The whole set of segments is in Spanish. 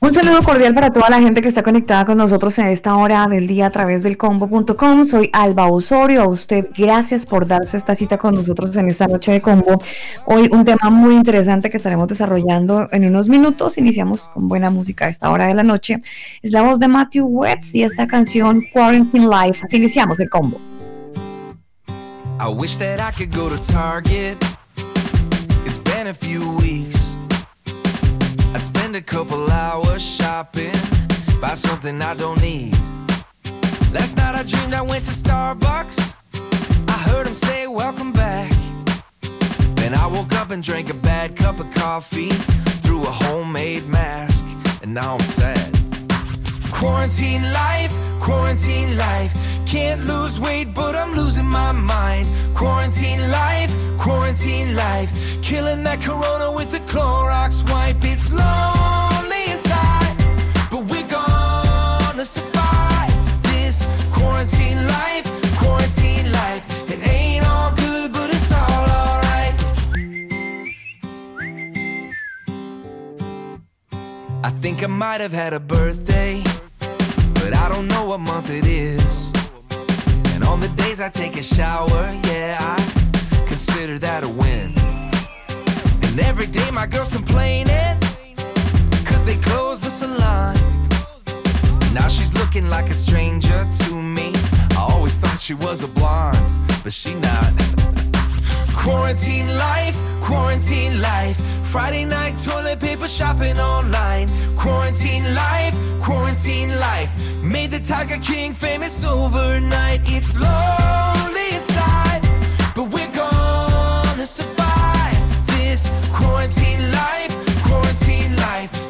Un saludo cordial para toda la gente que está conectada con nosotros en esta hora del día a través del combo.com. Soy Alba Osorio. A usted, gracias por darse esta cita con nosotros en esta noche de combo. Hoy un tema muy interesante que estaremos desarrollando en unos minutos. Iniciamos con buena música a esta hora de la noche. Es la voz de Matthew Wetz y esta canción Quarantine Life. Así iniciamos el combo. I wish that I could go to Target. It's been a few weeks. I'd spend a couple hours shopping, buy something I don't need. Last night I dreamed I went to Starbucks. I heard him say, Welcome back. Then I woke up and drank a bad cup of coffee, threw a homemade mask, and now I'm sad. Quarantine life, quarantine life. Can't lose weight, but I'm losing my mind. Quarantine life, quarantine life. Killing that corona with the Clorox wipe. It's lonely inside, but we're gonna survive this quarantine life, quarantine life. It ain't all good, but it's all alright. I think I might have had a birthday, but I don't know what month it is. And on the days I take a shower, yeah, I consider that a win. And every day my girl's complaining, cause they closed the salon. Now she's looking like a stranger to me. I always thought she was a blonde, but she not. Quarantine life, quarantine life. Friday night toilet paper shopping online. Quarantine life, quarantine life. Made the Tiger King famous overnight. It's lonely inside, but we're gonna survive this quarantine life, quarantine life.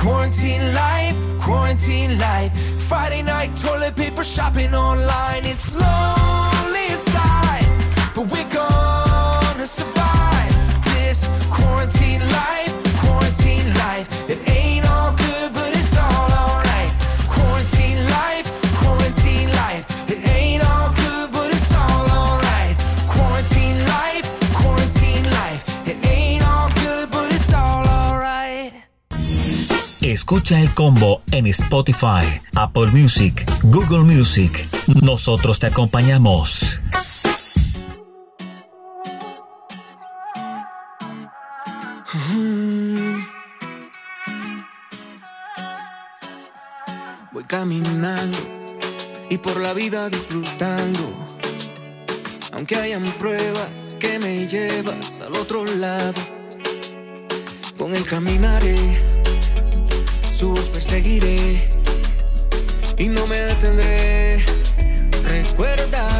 Quarantine life, quarantine life. Friday night toilet paper shopping online. It's lonely inside, but we're gonna survive this quarantine life, quarantine life. It Escucha el combo en Spotify, Apple Music, Google Music. Nosotros te acompañamos. Voy caminando y por la vida disfrutando. Aunque hayan pruebas que me llevas al otro lado, con él caminaré, su voz perseguiré y no me detendré. Recuerda,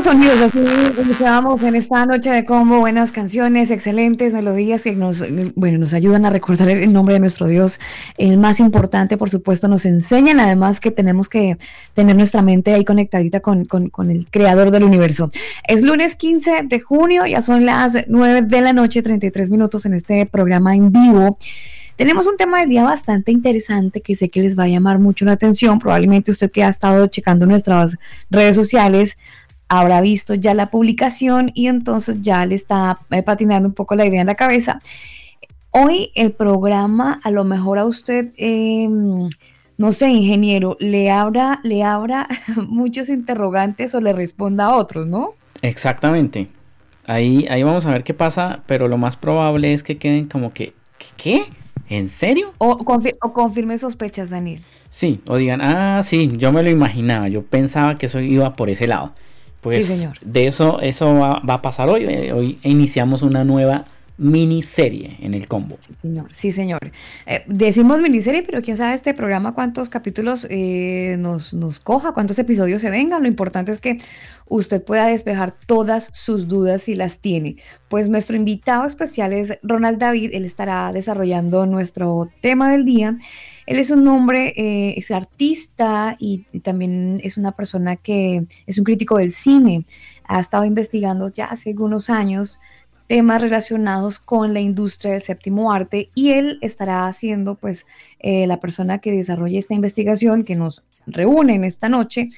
Nuevos sonidos, así iniciamos en esta noche de combo, buenas canciones, excelentes melodías que nos, bueno, nos ayudan a recordar el nombre de nuestro Dios, el más importante, por supuesto, nos enseñan además que tenemos que tener nuestra mente ahí conectadita con, con, con el creador del universo. Es lunes 15 de junio, ya son las 9 de la noche, 33 minutos en este programa en vivo. Tenemos un tema del día bastante interesante que sé que les va a llamar mucho la atención. Probablemente usted que ha estado checando nuestras redes sociales habrá visto ya la publicación y entonces ya le está eh, patinando un poco la idea en la cabeza. Hoy el programa a lo mejor a usted, eh, no sé, ingeniero, le abra, le abra muchos interrogantes o le responda a otros, ¿no? Exactamente. Ahí, ahí vamos a ver qué pasa, pero lo más probable es que queden como que, ¿qué? ¿En serio? O, confi o confirme sospechas, Daniel. Sí, o digan, ah, sí, yo me lo imaginaba, yo pensaba que eso iba por ese lado. Pues Sí, señor. de eso, eso va, va a pasar hoy. Eh, Hoy iniciamos una nueva miniserie en el combo. Sí, señor. Sí, señor. Eh, decimos miniserie, pero quién sabe este programa cuántos capítulos eh, nos, nos coja, cuántos episodios se vengan. Lo importante es que usted pueda despejar todas sus dudas si las tiene. Pues nuestro invitado especial es Ronald David. Él estará desarrollando nuestro tema del día. Él es un hombre, eh, es artista y, también es una persona que es un crítico del cine. Ha estado investigando ya hace algunos años temas relacionados con la industria del séptimo arte y él estará haciendo pues eh, la persona que desarrolla esta investigación que nos reúne en esta noche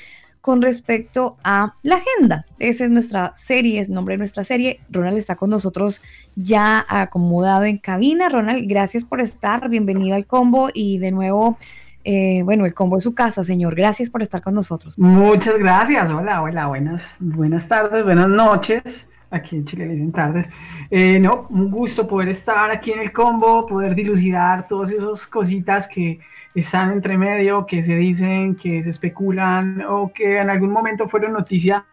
con respecto a la agenda. Esa es nuestra serie, es nombre de nuestra serie. Ronald está con nosotros ya acomodado en cabina. Ronald, gracias por estar, bienvenido al combo y de nuevo, eh, bueno, el combo es su casa, señor. Gracias por estar con nosotros. Muchas gracias. Hola, hola, buenas, buenas tardes, buenas noches. Aquí en Chile le dicen tardes. Eh, no, un gusto poder estar aquí en el combo, poder dilucidar todas esas cositas que están entre medio, que se dicen, que se especulan o que en algún momento fueron noticia,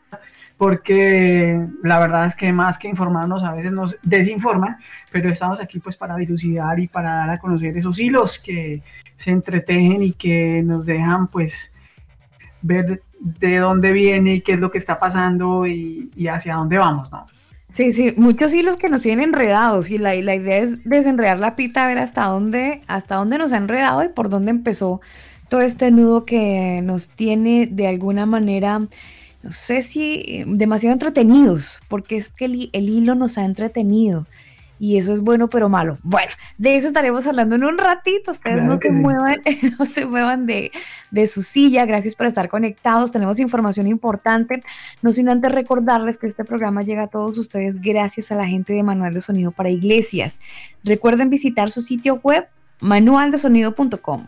porque la verdad es que más que informarnos a veces nos desinforman, pero estamos aquí pues para dilucidar y para dar a conocer esos hilos que se entretejen y que nos dejan pues ver de dónde viene y qué es lo que está pasando y, hacia dónde vamos, ¿no? Sí, sí, muchos hilos que nos tienen enredados y la, la idea es desenredar la pita, ver hasta dónde, hasta dónde nos ha enredado y por dónde empezó todo este nudo que nos tiene de alguna manera, no sé si demasiado entretenidos, porque es que el, el hilo nos ha entretenido y eso es bueno pero malo. Bueno, de eso estaremos hablando en un ratito, ustedes Claro no se sí. muevan, no se muevan de, de su silla, gracias por estar conectados, tenemos información importante. No sin antes recordarles que este programa llega a todos ustedes gracias a la gente de Manual de Sonido para Iglesias. Recuerden visitar su sitio web manualdesonido.com.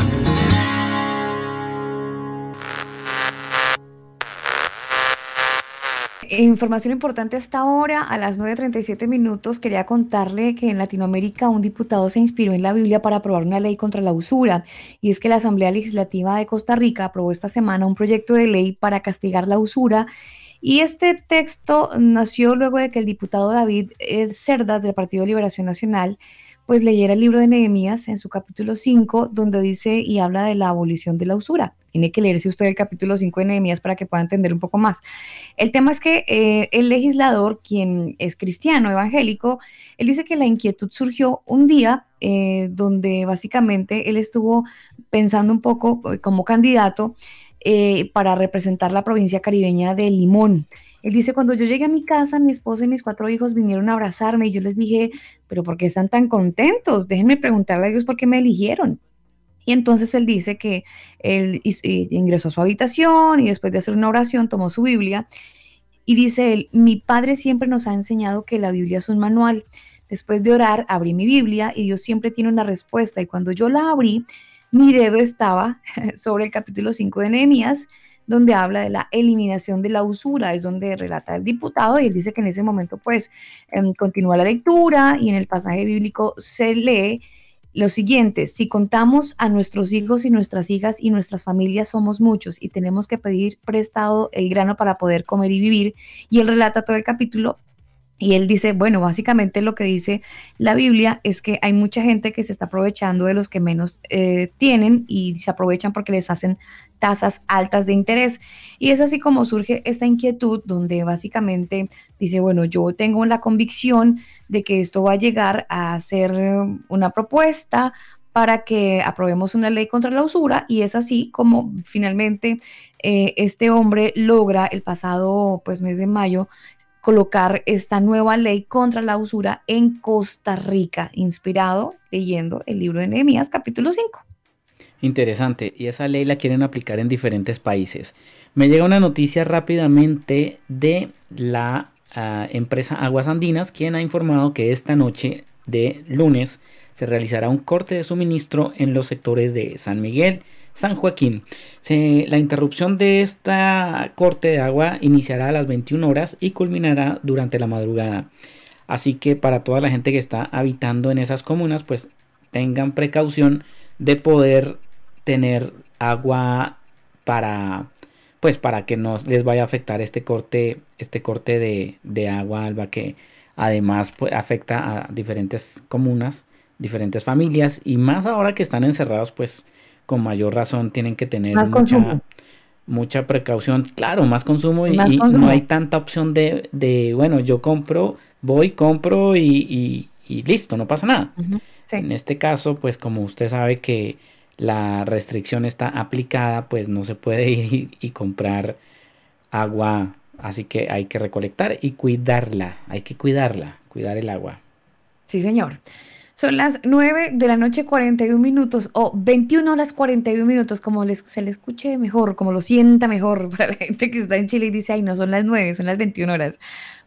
Información importante hasta ahora, a las 9.37 minutos, quería contarle que en Latinoamérica un diputado se inspiró en la Biblia para aprobar una ley contra la usura, y es que la Asamblea Legislativa de Costa Rica aprobó esta semana un proyecto de ley para castigar la usura, y este texto nació luego de que el diputado David Cerdas del Partido de Liberación Nacional pues leyera el libro de Nehemías en su capítulo 5, donde dice y habla de la abolición de la usura. Tiene que leerse usted el capítulo 5 de Nehemías para que pueda entender un poco más. El tema es que eh, el legislador, quien es cristiano, evangélico, él dice que la inquietud surgió un día eh, donde básicamente él estuvo pensando un poco eh, como candidato para representar la provincia caribeña de Limón. Él dice, cuando yo llegué a mi casa, mi esposa y mis cuatro hijos vinieron a abrazarme y yo les dije, pero ¿por qué están tan contentos? Déjenme preguntarle a Dios por qué me eligieron. Y entonces él dice que él ingresó a su habitación y después de hacer una oración tomó su Biblia y dice él, mi padre siempre nos ha enseñado que la Biblia es un manual. Después de orar, abrí mi Biblia y Dios siempre tiene una respuesta. Y cuando yo la abrí, mi dedo estaba sobre el capítulo 5 de Nehemías donde habla de la eliminación de la usura, es donde relata el diputado y él dice que en ese momento pues em, continúa la lectura y en el pasaje bíblico se lee lo siguiente, si contamos a nuestros hijos y nuestras hijas y nuestras familias somos muchos y tenemos que pedir prestado el grano para poder comer y vivir, y él relata todo el capítulo, y él dice, bueno, básicamente lo que dice la Biblia es que hay mucha gente que se está aprovechando de los que menos eh, tienen y se aprovechan porque les hacen tasas altas de interés. Y es así como surge esta inquietud donde básicamente dice, bueno, yo tengo la convicción de que esto va a llegar a ser una propuesta para que aprobemos una ley contra la usura y es así como finalmente eh, este hombre logra el pasado pues mes de mayo colocar esta nueva ley contra la usura en Costa Rica, inspirado leyendo el libro de Nehemías capítulo 5. Interesante, y esa ley la quieren aplicar en diferentes países. Me llega una noticia rápidamente de la ah, empresa Aguas Andinas, quien ha informado que esta noche de lunes se realizará un corte de suministro en los sectores de San Miguel, San Joaquín. la interrupción de esta corte de agua iniciará a las 21 horas y culminará durante la madrugada. Así que para toda la gente que está habitando en esas comunas, pues tengan precaución de poder tener agua para pues para que no les vaya a afectar este corte este corte de, agua alba que además pues, afecta a diferentes comunas diferentes familias y más ahora que están encerrados pues con mayor razón tienen que tener mucha, mucha precaución. Claro, más consumo y, no hay tanta opción de, de, bueno, yo compro, voy, compro y, y, listo, no pasa nada. En este caso, pues como usted sabe que la restricción está aplicada, pues no se puede ir y comprar agua. Así que hay que recolectar y cuidarla. Hay que cuidarla, cuidar el agua. Sí, señor. Son las 9 de la noche 41 minutos o 21 horas 41 minutos, como les, se le escuche mejor, como lo sienta mejor para la gente que está en Chile y dice, ay, no son las 9, son las 21 horas.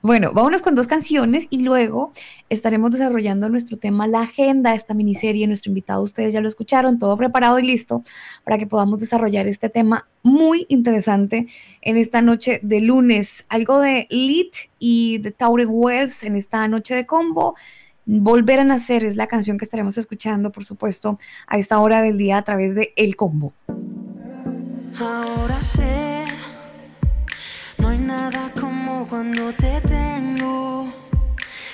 Bueno, vámonos con dos canciones y luego estaremos desarrollando nuestro tema, la agenda, esta miniserie. Nuestro invitado, ustedes ya lo escucharon, todo preparado y listo para que podamos desarrollar este tema muy interesante en esta noche de lunes. Algo de Lit y de Tauren Wells en esta noche de combo. Volver a nacer es la canción que estaremos escuchando, por supuesto, a esta hora del día a través de El Combo. Ahora sé, no hay nada como cuando te tengo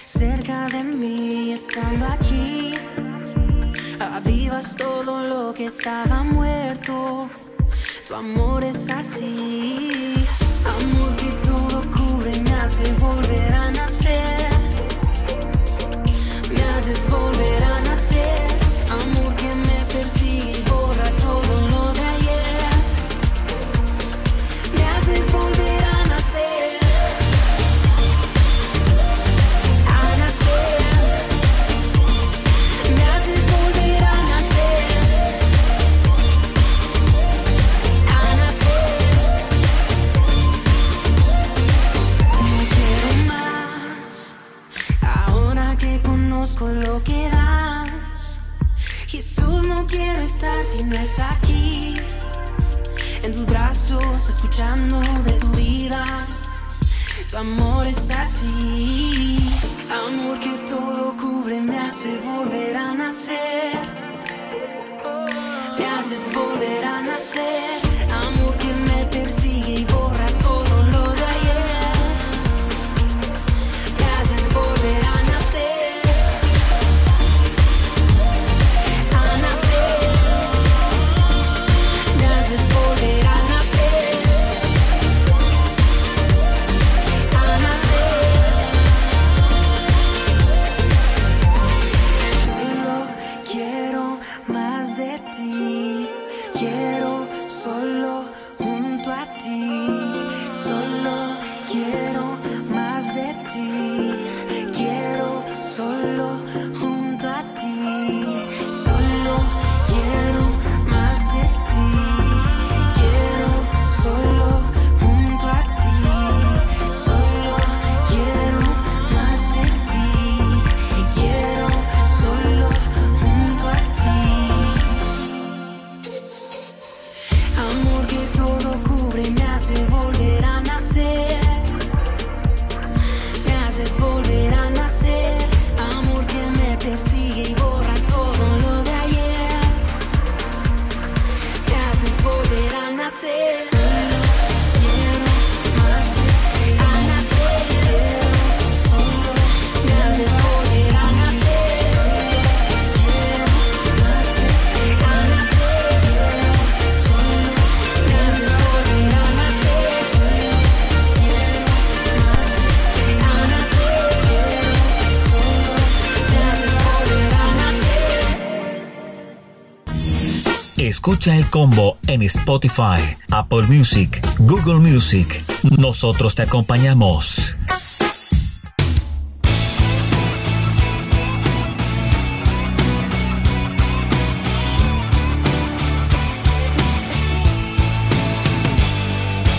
cerca de mí, estando aquí. Avivas todo lo que estaba muerto. Tu amor es así, amor que todo cubre me hace volver a nacer haces volver a nacer. Tu amor es así, amor que todo cubre, me hace volver a nacer. Me haces volver a nacer, Escucha el combo en Spotify, Apple Music, Google Music. Nosotros te acompañamos.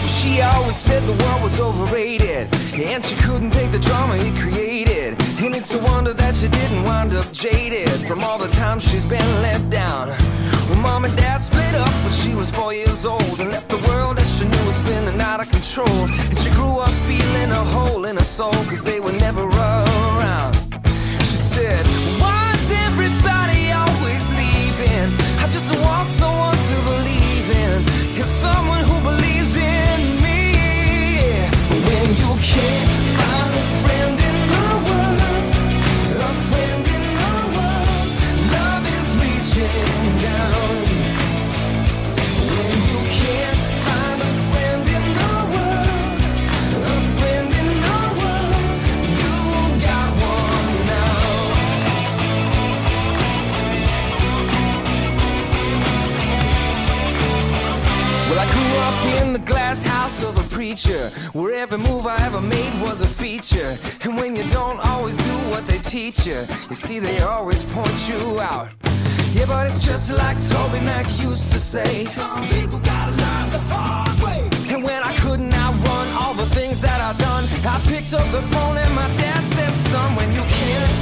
She always said the world was overrated, and she couldn't take the drama it created. And it's a wonder that she didn't wind up jaded from all the times she's been let down. Well, mom and dad split up when she was four years old and left the world that she knew was spinning out of control. And she grew up feeling a hole in her soul, cause they were never around. She said, feature. And when you don't always do what they teach you, you see, they always point you out. Yeah, but it's just like Toby Mac used to say Some people gotta learn the hard way. And when I couldn't outrun all the things that I've done, I picked up the phone and my dad said, Son, when you can't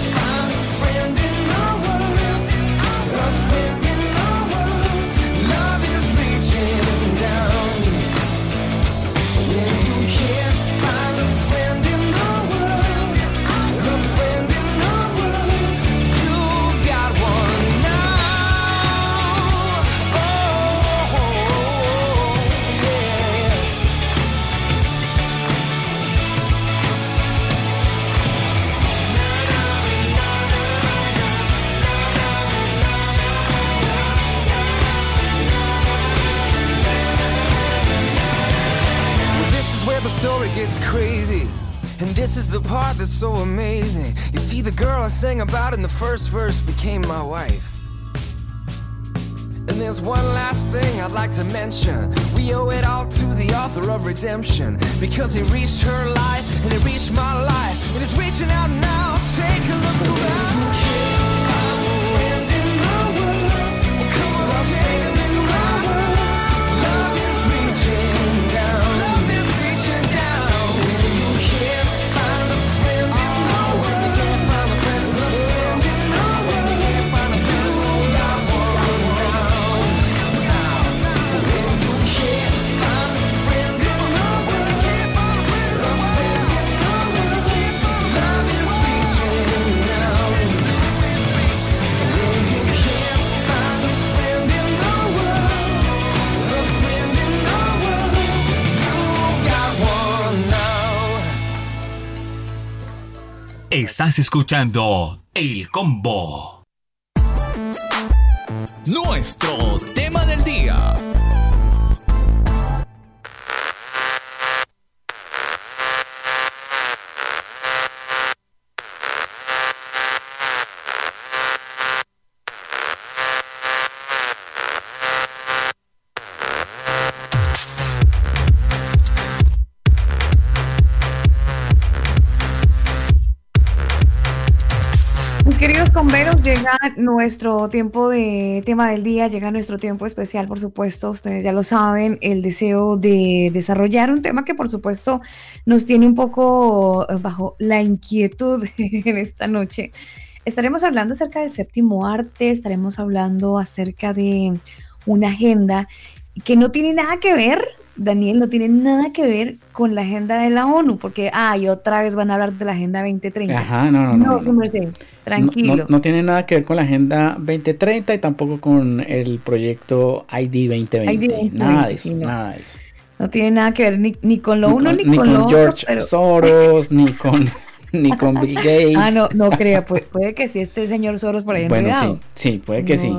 story gets crazy. And this is the part that's so amazing. You see, the girl I sang about in the first verse became my wife. And there's one last thing I'd like to mention. We owe it all to the author of Redemption. Because he reached her life and he reached my life. And he's reaching out now. Take a look around. Estás escuchando El Combo. Nuestro nuestro tiempo de tema del día, llega nuestro tiempo especial, por supuesto, ustedes ya lo saben, el deseo de desarrollar un tema que por supuesto nos tiene un poco eh, bajo la inquietud en esta noche. Estaremos hablando acerca del séptimo arte, estaremos hablando acerca de una agenda que no tiene nada que ver Daniel, no tiene nada que ver con la agenda de la ONU, porque, ay, otra vez van a hablar de la agenda 2030. Ajá, no, no, no. No, no, tranquilo. No, tiene nada que ver con la agenda 2030 y tampoco con el proyecto ID 2020. nada de eso, nada de eso. No tiene nada que ver ni, ni con lo uno ni, con, lo otro. George pero... Soros, ni con ni con Bill Gates. Ah, no, no creo. puede que sí esté el señor Soros por ahí Bueno, sí, sí, puede que sí.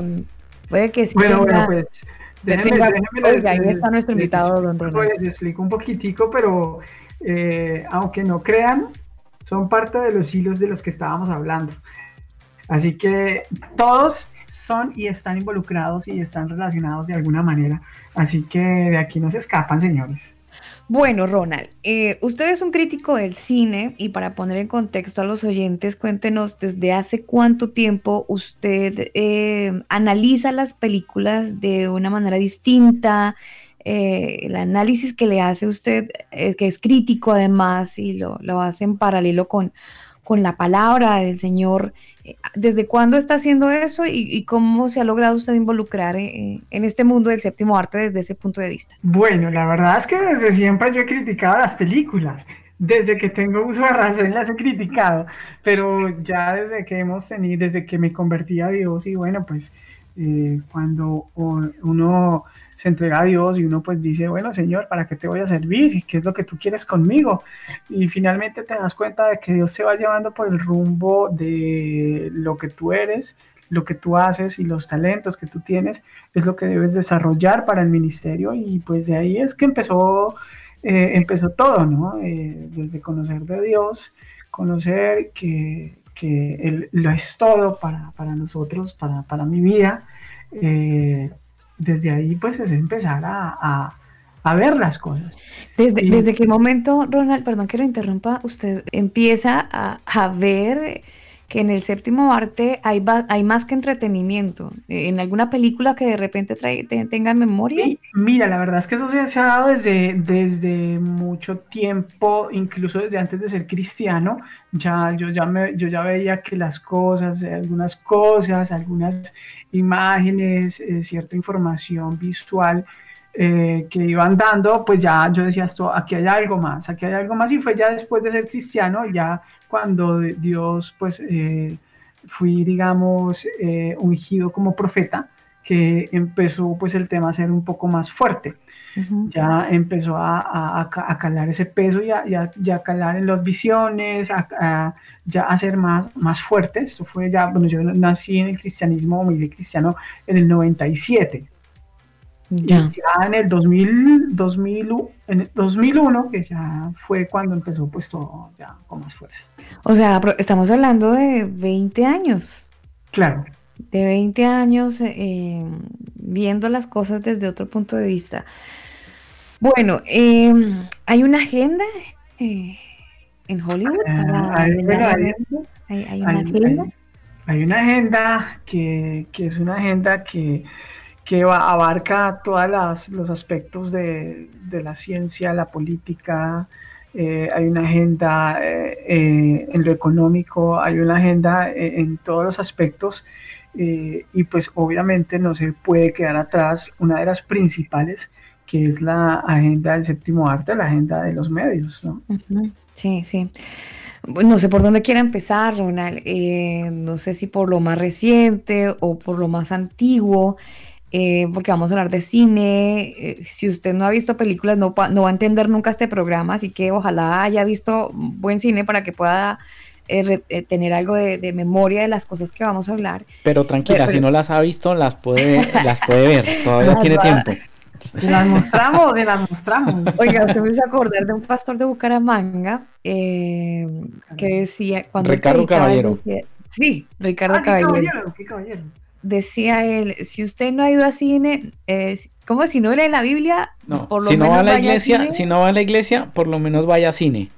Puede que sí. Bueno, bueno, pues Déjenme, ahí está nuestro invitado, don Ronald. Les explico un poquitico, pero eh, aunque no crean, son parte de los hilos de los que estábamos hablando. Así que todos son y están involucrados y están relacionados de alguna manera. Así que de aquí no se escapan, señores. Bueno, Ronald, eh, usted es un crítico del cine y para poner en contexto a los oyentes, cuéntenos desde hace cuánto tiempo usted eh, analiza las películas de una manera distinta, eh, el análisis que le hace usted, que es crítico además y lo, lo hace en paralelo con, con la palabra del Señor. Eh, ¿Desde cuándo está haciendo eso y, cómo se ha logrado usted involucrar eh, en este mundo del séptimo arte desde ese punto de vista? Bueno, la verdad es que desde siempre yo he criticado las películas. Desde que tengo uso de razón las he criticado, pero ya desde que hemos tenido, desde que me convertí a Dios y bueno, pues eh, cuando uno se entrega a Dios y uno pues dice, bueno Señor, ¿para qué te voy a servir? ¿Qué es lo que tú quieres conmigo? Y finalmente te das cuenta de que Dios se va llevando por el rumbo de lo que tú eres, lo que tú haces y los talentos que tú tienes, es lo que debes desarrollar para el ministerio y pues de ahí es que empezó, eh, empezó todo, ¿no? Eh, desde conocer de Dios, conocer que, que Él lo es todo para, para nosotros, para, para mi vida. Eh, desde ahí pues es empezar a, ver las cosas. ¿Desde, ¿Desde qué momento, Ronald, perdón que lo interrumpa, usted empieza a, ver que en el séptimo arte hay, hay más que entretenimiento? ¿En alguna película que de repente trae, tenga memoria? mira, la verdad es que eso se, ha dado desde, desde mucho tiempo, incluso desde antes de ser cristiano. Ya, yo, ya me, yo ya veía que las cosas, algunas cosas, algunas imágenes, eh, cierta información visual eh, que iban dando, pues ya yo decía esto, aquí hay algo más, aquí hay algo más y fue ya después de ser cristiano, ya cuando Dios pues eh, fui digamos ungido como profeta, que empezó pues el tema a ser un poco más fuerte. Ya empezó a, a, calar ese peso y a, ya calar en las visiones, a, ya a ser más, más fuerte. Esto fue ya, bueno, yo nací en el cristianismo, muy de cristiano, en el 97. Ya. ya en el 2000, 2000, en el 2001, que ya fue cuando empezó pues todo ya con más fuerza. O sea, estamos hablando de 20 años. Claro. De 20 años eh, viendo las cosas desde otro punto de vista. Bueno, em, hay una agenda eh, en Hollywood. hay, una agenda. Hay, una agenda que, es una agenda que, que abarca todos los aspectos de, la ciencia, la política. Eh, hay una agenda eh, en lo económico, hay una agenda en todos los aspectos. y pues obviamente no se puede quedar atrás una de las principales que es la agenda del séptimo arte, la agenda de los medios. Sí, sí. No sé por dónde quiera empezar, Ronald. Eh, no sé si por lo más reciente o por lo más antiguo, eh, porque vamos a hablar de cine. Eh, si usted no ha visto películas, no, no va a entender nunca este programa, así que ojalá haya visto buen cine para que pueda eh, eh, tener algo de, memoria de las cosas que vamos a hablar. Pero tranquila, si no las ha visto, las puede, las puede ver, todavía tiene tiempo. las mostramos, se las mostramos. Oiga, se me hizo acordar de un pastor de Bucaramanga que decía cuando Ricardo Caballero. sí, Ricardo ah, Caballero. Qué caballero, Decía él, si usted no ha ido a cine, ¿cómo si no lee la Biblia? No, por lo si no va a la iglesia, si no va a la iglesia, por lo menos vaya a cine.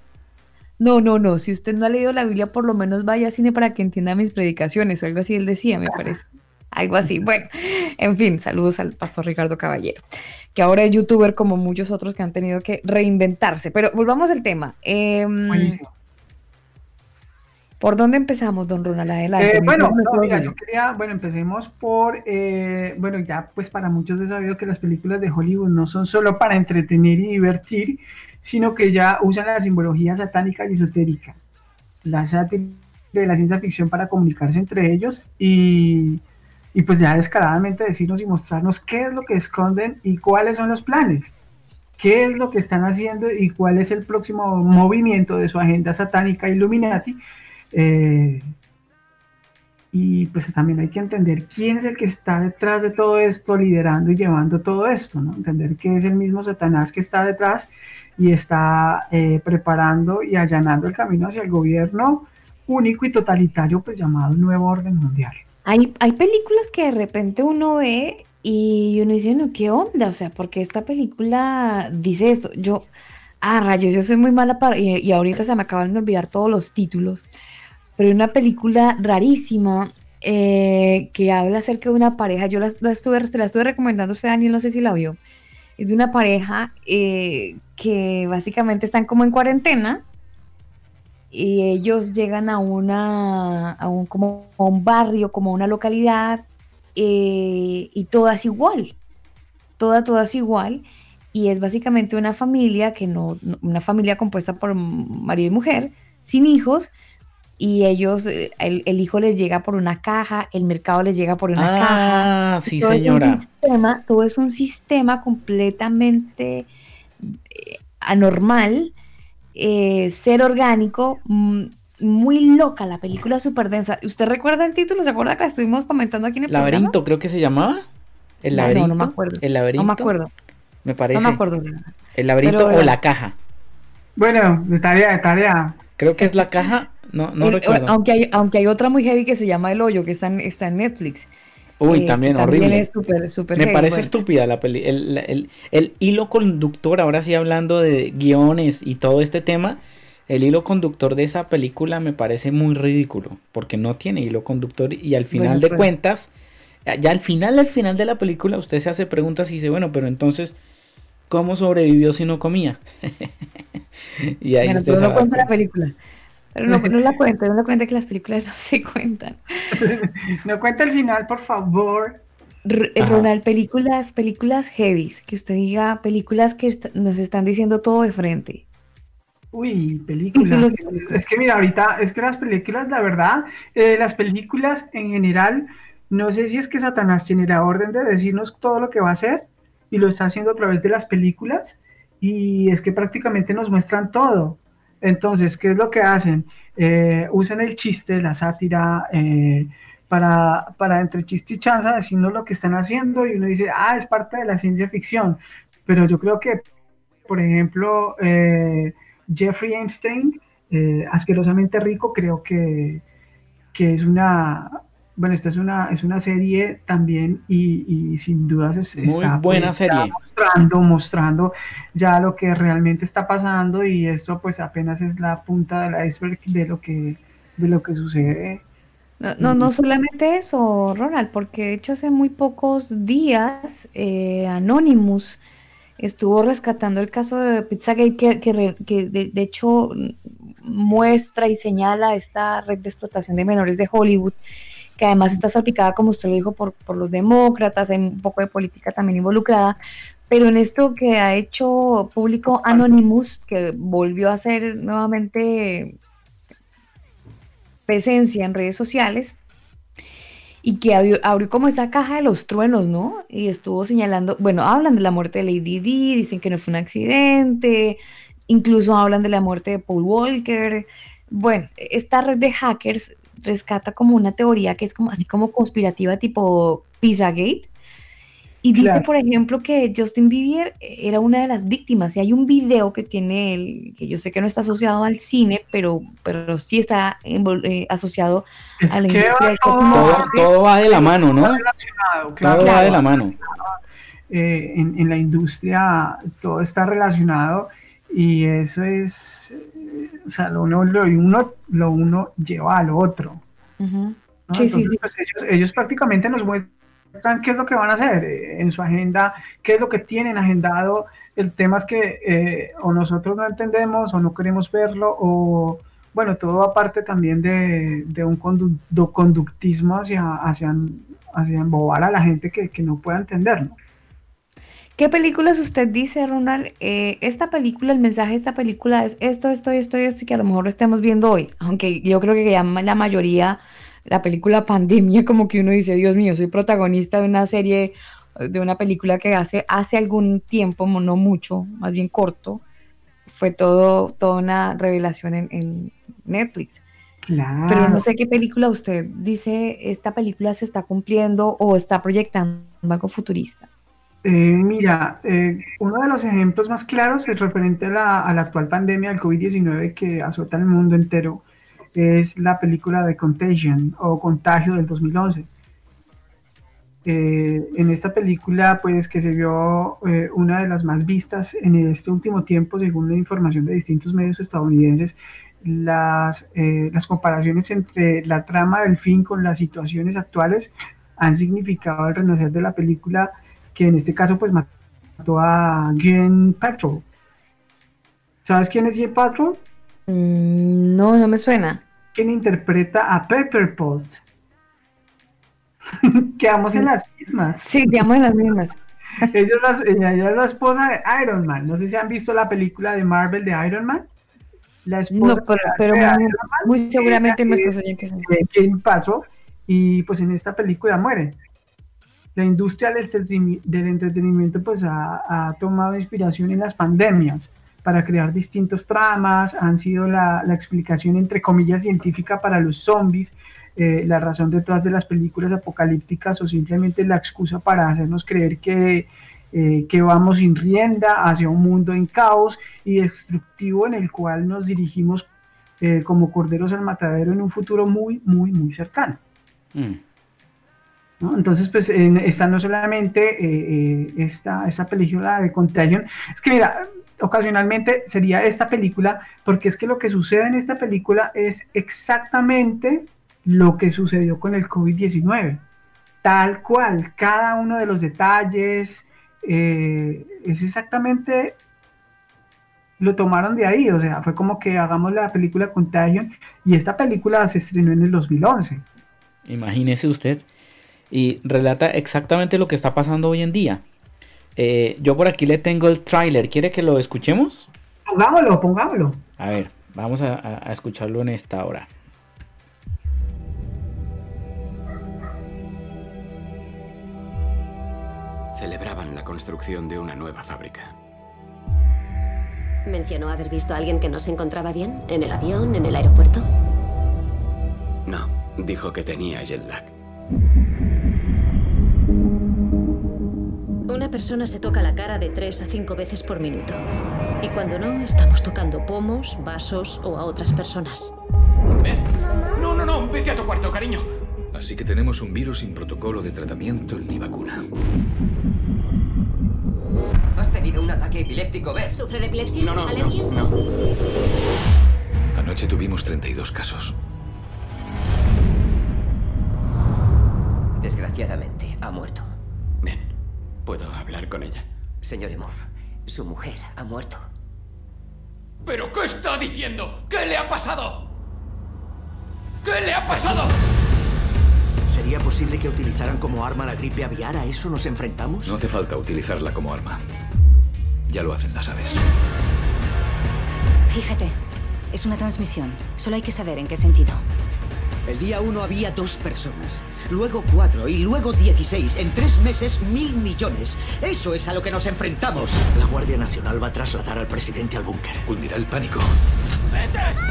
No, no, no. Si usted no ha leído la Biblia, por lo menos vaya a cine para que entienda mis predicaciones. Algo así él decía, me parece. Algo así. Bueno, en fin, saludos al pastor Ricardo Caballero, que ahora es youtuber como muchos otros que han tenido que reinventarse. Pero volvamos al tema. Em, ¿Por dónde empezamos, don Ronald? Adelante. Eh, bueno, mira, yo quería, bueno, empecemos por, eh, bueno, ya pues para muchos he sabido que las películas de Hollywood no son solo para entretener y divertir, sino que ya usan la simbología satánica y esotérica, la sátira de la ciencia ficción para comunicarse entre ellos y, y pues ya descaradamente decirnos y mostrarnos qué es lo que esconden y cuáles son los planes, qué es lo que están haciendo y cuál es el próximo movimiento de su agenda satánica Illuminati. Eh, y pues también hay que entender quién es el que está detrás de todo esto, liderando y llevando todo esto, ¿no? Entender que es el mismo Satanás que está detrás y está eh, preparando y allanando el camino hacia el gobierno único y totalitario, pues llamado Nuevo Orden Mundial. Hay, hay películas que de repente uno ve y uno dice, no, ¿qué onda? O sea, porque esta película dice esto. Yo, ah, rayos, yo soy muy mala para, y, ahorita se me acaban de olvidar todos los títulos, pero hay una película rarísima eh, que habla acerca de una pareja. Yo la, estuve, se la estuve recomendando a usted, Daniel, no sé si la vio. Es de una pareja eh, que básicamente están como en cuarentena y ellos llegan a una a un como un barrio, como una localidad eh, y todas igual, toda todas igual y es básicamente una familia que no una familia compuesta por marido y mujer sin hijos y ellos, eh, el, hijo les llega por una caja, el mercado les llega por una caja. Ah, sí, señora. todo es un sistema completamente eh, anormal, eh, ser orgánico, mm, muy loca la película, súper densa. ¿Usted recuerda el título? ¿Se acuerda que la estuvimos comentando aquí en el Laberinto, creo que se llamaba. El laberinto. No, no, me acuerdo. El laberinto. No me acuerdo. Me parece. No me acuerdo. El laberinto o la caja. Bueno, de tarea, de tarea. Creo que es la caja. No, no recuerdo. Aunque hay, aunque hay otra muy heavy que se llama El Hoyo, que está en, está en Netflix. Uy, eh, también horrible. Es super, super Me parece estúpida la peli. El, hilo conductor, ahora sí hablando de guiones y todo este tema, el hilo conductor de esa película me parece muy ridículo, porque no tiene hilo conductor y al final de pues. cuentas, ya al final, al final de la película, usted se hace preguntas y dice, bueno, pero entonces, ¿cómo sobrevivió si no comía? y ahí usted no cuenta la película. Pero no, no la cuente, no la cuente que las películas no se cuentan. no cuenta el final, por favor. Eh, Ronald, películas, películas heavies, que usted diga películas que nos están diciendo todo de frente. Uy, películas. es que mira, ahorita, es que las películas, la verdad, eh, las películas en general, no sé si es que Satanás tiene la orden de decirnos todo lo que va a hacer y lo está haciendo a través de las películas y es que prácticamente nos muestran todo. Entonces, ¿qué es lo que hacen? Eh, usan el chiste, la sátira, eh, para, para entre chiste y chanza decirnos lo que están haciendo y uno dice, ah, es parte de la ciencia ficción. Pero yo creo que, por ejemplo, eh, Jeffrey Einstein, asquerosamente rico, creo que, que es una, bueno, esta es una, es una serie también y, sin dudas es, Muy está, buena pues, serie. mostrando, mostrando ya lo que realmente está pasando y esto pues apenas es la punta del iceberg de lo que, de lo que sucede. No, no, solamente eso, Ronald, porque de hecho hace muy pocos días eh, Anonymous estuvo rescatando el caso de Pizzagate que, que, que de, de hecho muestra y señala esta red de explotación de menores de Hollywood que además está salpicada, como usted lo dijo, por, por los demócratas, hay un poco de política también involucrada, pero en esto que ha hecho público Anonymous, que volvió a hacer nuevamente presencia en redes sociales, y que abrió, como esa caja de los truenos, ¿no? Y estuvo señalando, bueno, hablan de la muerte de Lady Di, dicen que no fue un accidente, incluso hablan de la muerte de Paul Walker, Bueno, esta red de hackers rescata como una teoría que es como así como conspirativa tipo Pizzagate. Y dice, Claro. por ejemplo, que Justin Bieber era una de las víctimas. Y hay un video que tiene él, que yo sé que no está asociado al cine, pero, pero sí está eh, asociado Es a la industria todo- Todo, todo va de la mano, ¿no? Claro. Todo va de la mano. eh, en, en la industria todo está relacionado y eso es, o sea, lo uno, lo uno, lo uno lleva al otro. Ujú. ¿no? Sí, sí, Entonces, sí. pues, ellos, ellos prácticamente nos muestran qué es lo que van a hacer eh, en su agenda, qué es lo que tienen agendado. El tema es que eh, o nosotros no entendemos o no queremos verlo o, bueno, todo aparte también de, de un condu- conductismo hacia, hacia, hacia embobar a la gente que, que no pueda entenderlo. ¿Qué películas usted dice, Ronald? Eh, esta película, el mensaje de esta película es esto, esto, esto y esto, y que a lo mejor lo estemos viendo hoy. Aunque yo creo que ya la mayoría, la película Pandemia, como que uno dice, Dios mío, soy protagonista de una serie, de una película que hace, hace algún tiempo, no mucho, más bien corto, fue todo, toda una revelación en, en Netflix. Claro. Pero no sé qué película usted dice, esta película se está cumpliendo o está proyectando algo futurista. Eh, mira, eh, uno de los ejemplos más claros es referente a la, actual pandemia del COVID-19 que azota el mundo entero, es la película de Contagion o Contagio del 2011. Eh, en esta película, pues que se vio eh, una de las más vistas en este último tiempo, según la información de distintos medios estadounidenses, las, eh, las comparaciones entre la trama del film con las situaciones actuales han significado el renacer de la película que en este caso pues mató a Jen Patrol. ¿Sabes quién es Jen Patrol? Mm, no, no me suena. Quien interpreta a Pepper Post. Quedamos en las mismas. Sí, digamos en las mismas. Ella es, la, ella- ella es la esposa de Iron Man. No sé si han visto la película de Marvel de Iron Man. La esposa No, pero, pero de muy, muy seguramente nuestros es, oyentes. eh, Jane Patrol, y pues en esta película muere. La industria del, entretenimi- del entretenimiento pues ha, ha tomado inspiración en las pandemias para crear distintos tramas, han sido la, la explicación entre comillas científica para los zombies, eh, la razón detrás de las películas apocalípticas o simplemente la excusa para hacernos creer que, eh, que vamos sin rienda hacia un mundo en caos y destructivo en el cual nos dirigimos eh, como corderos al matadero en un futuro muy, muy, muy cercano. Mm. Entonces, pues en- está no solamente eh, eh, esta, esta película de Contagion, es que mira, ocasionalmente sería esta película, porque es que lo que sucede en esta película es exactamente lo que sucedió con el COVID-19, tal cual, cada uno de los detalles, eh, es exactamente lo tomaron de ahí, o sea, fue como que hagamos la película Contagion y esta película se estrenó en el 2011. Imagínese usted. Y relata exactamente lo que está pasando hoy en día. Eh, yo por aquí le tengo el tráiler. ¿Quiere que lo escuchemos? Pongámoslo, pongámoslo. A ver, vamos a, a- a escucharlo en esta hora. Celebraban la construcción de una nueva fábrica. ¿Mencionó haber visto a alguien que no se encontraba bien? ¿En el avión? ¿En el aeropuerto? No, dijo que tenía jet lag. Persona se toca la cara de 3 a 5 veces por minuto. Y cuando no, estamos tocando pomos, vasos o a otras personas. Beth. No, no, no, vete a tu cuarto, cariño. Así que tenemos un virus sin protocolo de tratamiento ni vacuna. ¿Has tenido un ataque epiléptico, Beth? ¿Sufre de epilepsia? No, no, no, ¿Alergias? no. Anoche tuvimos 32 casos. Desgraciadamente, ha muerto. ¿Puedo hablar con ella? Señor Emov, su mujer ha muerto. ¿Pero qué está diciendo? ¿Qué le ha pasado? ¿Qué le ha pasado? ¿Sería posible que utilizaran como arma la gripe aviar? ¿A eso nos enfrentamos? No hace falta utilizarla como arma. Ya lo hacen las aves. Fíjate, es una transmisión. Solo hay que saber en qué sentido. El día uno había dos personas, luego cuatro y luego dieciséis. En tres meses, mil millones. Eso es a lo que nos enfrentamos. La Guardia Nacional va a trasladar al presidente al búnker. Cundirá el pánico.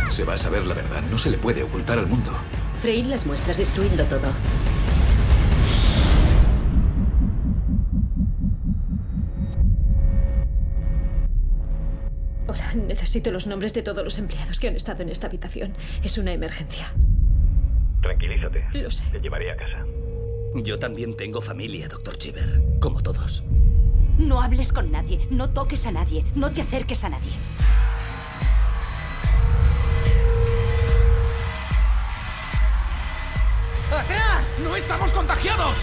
Se va a saber la verdad. No se le puede ocultar al mundo. Freír las muestras, destruidlo todo. Hola, necesito los nombres de todos los empleados que han estado en esta habitación. Es una emergencia. Tranquilízate. Lo sé. Te llevaré a casa. Yo también tengo familia, doctor Chiver. Como todos. No hables con nadie, no toques a nadie, no te acerques a nadie. ¡Atrás! ¡No estamos contagiados!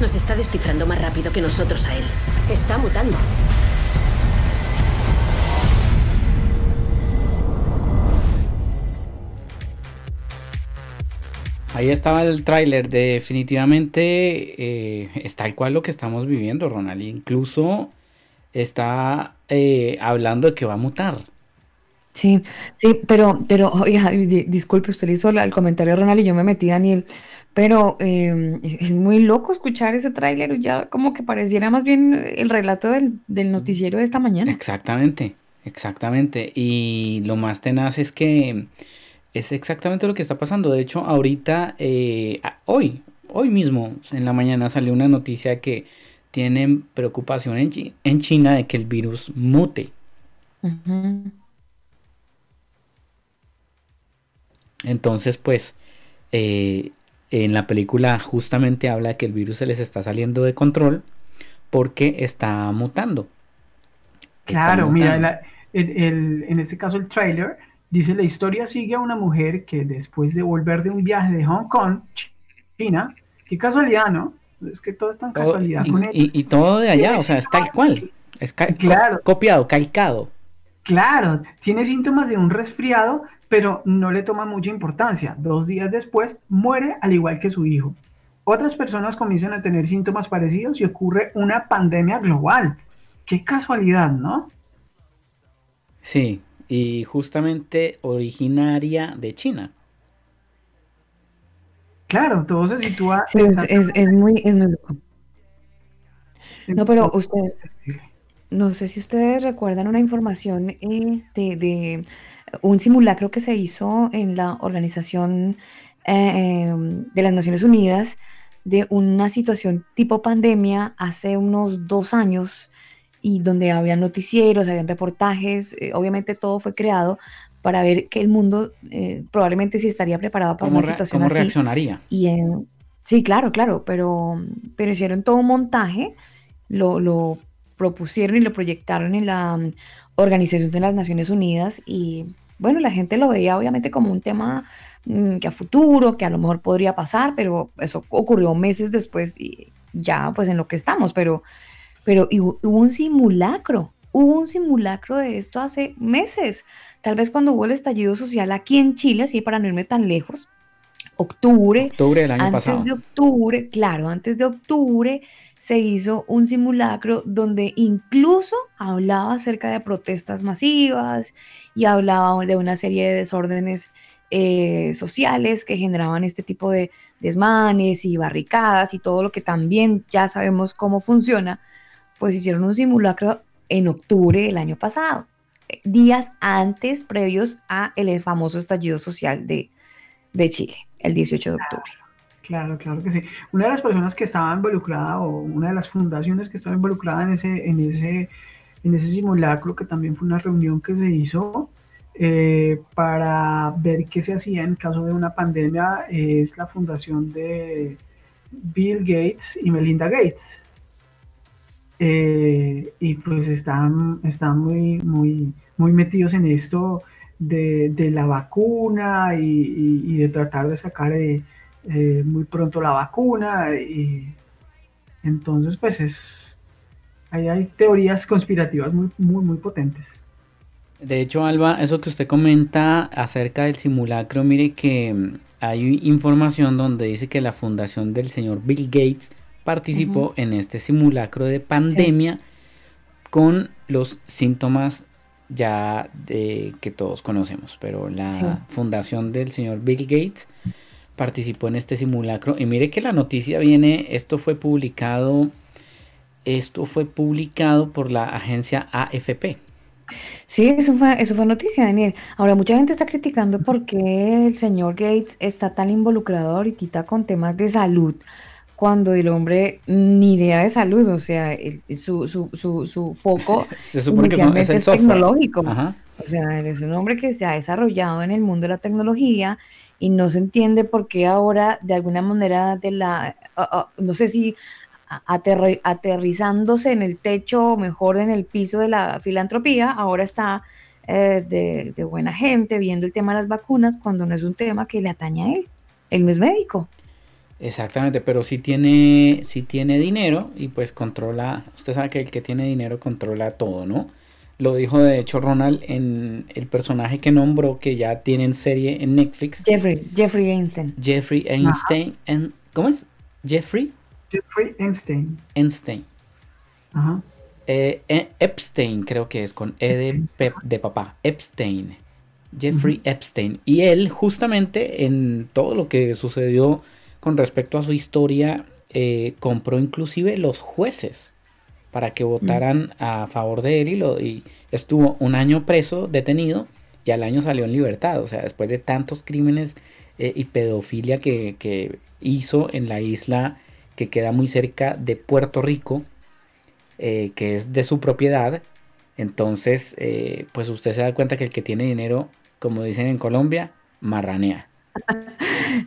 Nos está descifrando más rápido que nosotros a él. Está mutando. Ahí estaba el tráiler. Definitivamente eh, es tal cual lo que estamos viviendo, Ronald. Incluso está eh, hablando de que va a mutar. Sí, sí, pero, pero, oiga, di- disculpe, usted hizo el comentario Ronald y yo me metí, Daniel, pero eh, es muy loco escuchar ese tráiler, ya como que pareciera más bien el relato del, del noticiero de esta mañana. Exactamente, exactamente. Y lo más tenaz es que es exactamente lo que está pasando. De hecho, ahorita, eh, hoy, hoy mismo, en la mañana salió una noticia que tienen preocupación en, Chi- en China de que el virus mute. Entonces, pues, eh, en la película justamente habla que el virus se les está saliendo de control porque está mutando. Está Claro, mira, mutando. la- el- el- en este caso el trailer dice la historia sigue a una mujer que después de volver de un viaje de Hong Kong, Ch- China, qué casualidad, ¿no? Es que todo es tan Todo- casualidad y, con y- y todo de allá, o sea, es tal cual. Es ca- co- Claro. copiado, calcado. Claro, tiene síntomas de un resfriado, pero no le toma mucha importancia. Dos días después muere al igual que su hijo. Otras personas comienzan a tener síntomas parecidos y ocurre una pandemia global. Qué casualidad, ¿no? Sí, y justamente originaria de China. Claro, todo se sitúa Sí, es, es- es muy, es muy loco. No, pero Entonces, usted, no sé si ustedes recuerdan una información eh, de, de un simulacro que se hizo en la Organización eh, de las Naciones Unidas de una situación tipo pandemia hace unos dos años y donde había noticieros, habían reportajes, eh, obviamente todo fue creado para ver que el mundo eh, probablemente sí estaría preparado para ¿Cómo, una situación cómo así. reaccionaría? Y en, sí, claro, claro, pero, pero hicieron todo un montaje, lo, lo propusieron y lo proyectaron en la mm, Organización de las Naciones Unidas y bueno, la gente lo veía obviamente como un tema mm, que a futuro, que a lo mejor podría pasar, pero eso ocurrió meses después y ya pues en lo que estamos, pero, pero hubo un simulacro, hubo un simulacro de esto hace meses, tal vez cuando hubo el estallido social aquí en Chile, así para no irme tan lejos, octubre, Octubre del año antes pasado. de octubre, claro, antes de octubre se hizo un simulacro donde incluso hablaba acerca de protestas masivas y hablaba de una serie de desórdenes eh, sociales que generaban este tipo de desmanes y barricadas y todo lo que también ya sabemos cómo funciona, pues hicieron un simulacro en octubre del año pasado, eh, días antes, previos a el famoso estallido social de, de Chile, el 18 de octubre. Claro, claro que sí. Una de las personas que estaba involucrada o una de las fundaciones que estaba involucrada en ese, en ese, en ese simulacro, que también fue una reunión que se hizo eh, para ver qué se hacía en caso de una pandemia, es la fundación de Bill Gates y Melinda Gates. Eh, y pues están, están muy, muy, muy metidos en esto de, de la vacuna y, de tratar de sacar eh, eh, muy pronto la vacuna. Y entonces, pues es, ahí hay teorías conspirativas muy, muy, muy potentes. De hecho, Alba, eso que usted comenta acerca del simulacro, mire que mm, hay información donde dice que la fundación del señor Bill Gates participó en este simulacro de pandemia con los síntomas ya de que todos conocemos, pero la Sí. fundación del señor Bill Gates participó en este simulacro y mire que la noticia viene, esto fue publicado esto fue publicado por la agencia AFP. Sí, eso fue, eso fue noticia, Daniel. Ahora, mucha gente está criticando por qué el señor Gates está tan involucrado ahorita con temas de salud, cuando el hombre ni idea de salud, o sea, el- su, su, su, su foco Se supone que son- es tecnológico. Ajá. O sea, él es un hombre que se ha desarrollado en el mundo de la tecnología y no se entiende por qué ahora, de alguna manera, de la, ah, ah, no sé si aterri- aterrizándose en el techo o mejor en el piso de la filantropía, ahora está eh, de, de buena gente viendo el tema de las vacunas cuando no es un tema que le atañe a él. Él no es médico. Exactamente, pero sí tiene, sí tiene dinero y pues controla, usted sabe que el que tiene dinero controla todo, ¿no? Lo dijo de hecho Ronald en el personaje que nombró que ya tienen serie en Netflix, Jeffrey, Jeffrey Einstein. Jeffrey Einstein, en- ¿cómo es? Jeffrey Jeffrey Einstein. Einstein. Ajá. Eh, E- Epstein creo que es con E de, pe- de papá, Epstein, Jeffrey. Epstein. Y él justamente en todo lo que sucedió con respecto a su historia, eh, compró inclusive los jueces para que votaran a favor de él y, lo, y estuvo un año preso, detenido, y al año salió en libertad. O sea, después de tantos crímenes eh, y pedofilia que, que hizo en la isla que queda muy cerca de Puerto Rico, eh, que es de su propiedad. Entonces, eh, pues usted se da cuenta que el que tiene dinero, como dicen en Colombia, marranea.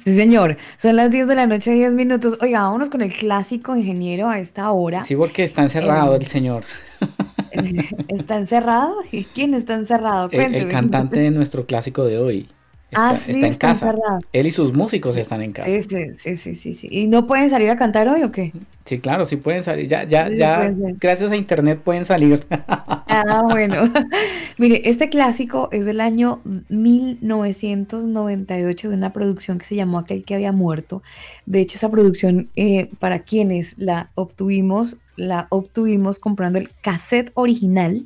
Sí, señor. Son las 10 de la noche, 10 minutos. Oiga, vámonos con el clásico ingeniero a esta hora. Sí, porque está encerrado Eh, el señor, ¿Está encerrado? ¿Quién está encerrado? el, cantante de nuestro clásico de hoy. Está, Ah, sí, está en está casa. encerrado. Él y sus músicos están en casa. Sí, sí, sí, sí, sí. ¿Y no pueden salir a cantar hoy o qué? Sí, claro, sí pueden salir. Ya, ya, Sí, ya, gracias a internet pueden salir. Ah, bueno. Mire, este clásico es del año 1998 de una producción que se llamó Aquel que había muerto. De hecho, esa producción, eh, para quienes la obtuvimos, la obtuvimos comprando el cassette original.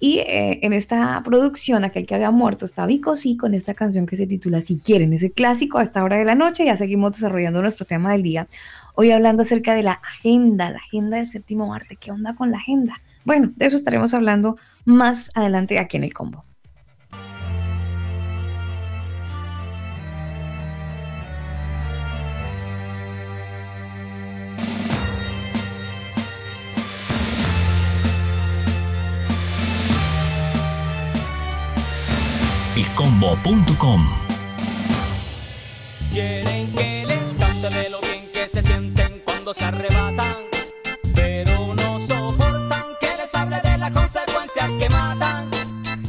Y eh, en esta producción, aquel que había muerto, está Vico sí con esta canción que se titula Si quieren, ese clásico a esta hora de la noche. Ya seguimos desarrollando nuestro tema del día. Hoy hablando acerca de la agenda, la agenda del séptimo arte. ¿Qué onda con la agenda? Bueno, de eso estaremos hablando más adelante aquí en el combo. elcombo.com Quieren que les cante de lo bien que se sienten cuando se arrebatan, pero no soportan que les hable de las consecuencias que matan.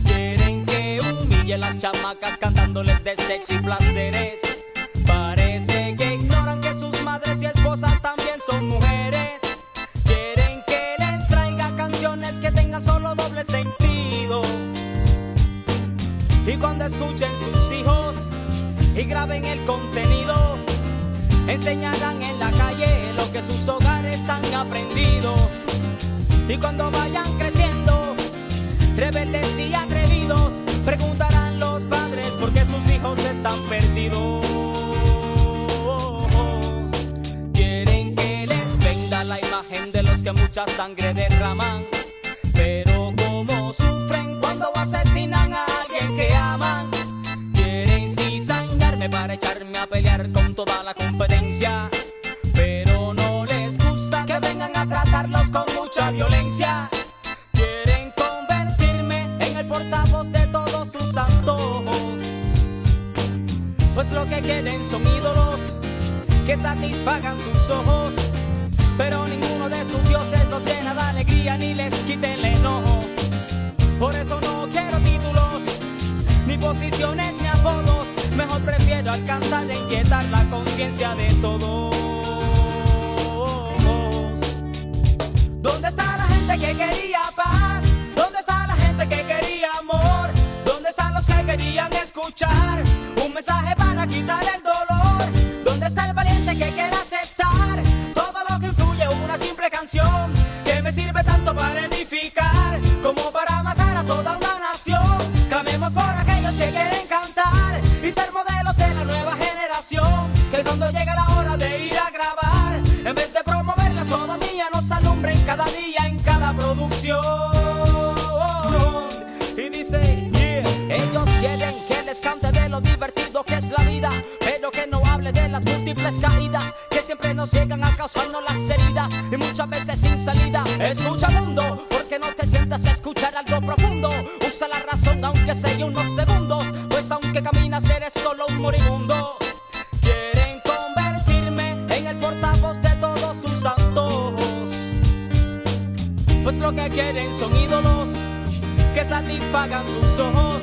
Quieren que humillen las chamacas cantándoles de sexo y placeres. Parece que ignoran que sus madres y esposas también son mujeres. Quieren que les traiga canciones que tengan solo doble sentido. Cuando escuchen sus hijos y graben el contenido, enseñarán en la calle lo que sus hogares han aprendido. Y cuando vayan creciendo, rebeldes y atrevidos, preguntarán los padres por qué sus hijos están perdidos. Quieren que les venda la imagen de los que mucha sangre derraman, pero como sufren a pelear con toda la competencia. Pero no les gusta que vengan a tratarlos con mucha violencia. Quieren convertirme en el portavoz de todos sus antojos. Pues lo que quieren son ídolos que satisfagan sus ojos. Pero ninguno de sus dioses los llena de alegría ni les quite el enojo. Por eso no quiero títulos, ni posiciones ni apodos. Mejor prefiero alcanzar e inquietar la conciencia de todos. ¿Dónde está la gente que quería paz? ¿Dónde está la gente que quería amor? ¿Dónde están los que querían escuchar un mensaje para quitar el dolor? ¿Dónde está el valiente que quiere aceptar todo lo que influye una simple canción que me sirve tanto para edificar como para matar a toda una nación? Clamemos por cantar y ser modelos de la nueva generación. Que cuando llega la hora de ir a grabar, en vez de promover la sodomía, nos alumbren cada día en cada producción. Y dice, yeah. ellos quieren que les cante de lo divertido que es la vida, pero que no hable de las múltiples caídas que siempre nos llegan a causarnos las heridas y muchas veces sin salida. Escucha mundo, porque no te sientas a escuchar algo profundo. Usa la razón aunque sea unos segundos solo un moribundo. Quieren convertirme en el portavoz de todos sus santos. Pues lo que quieren son ídolos que satisfagan sus ojos.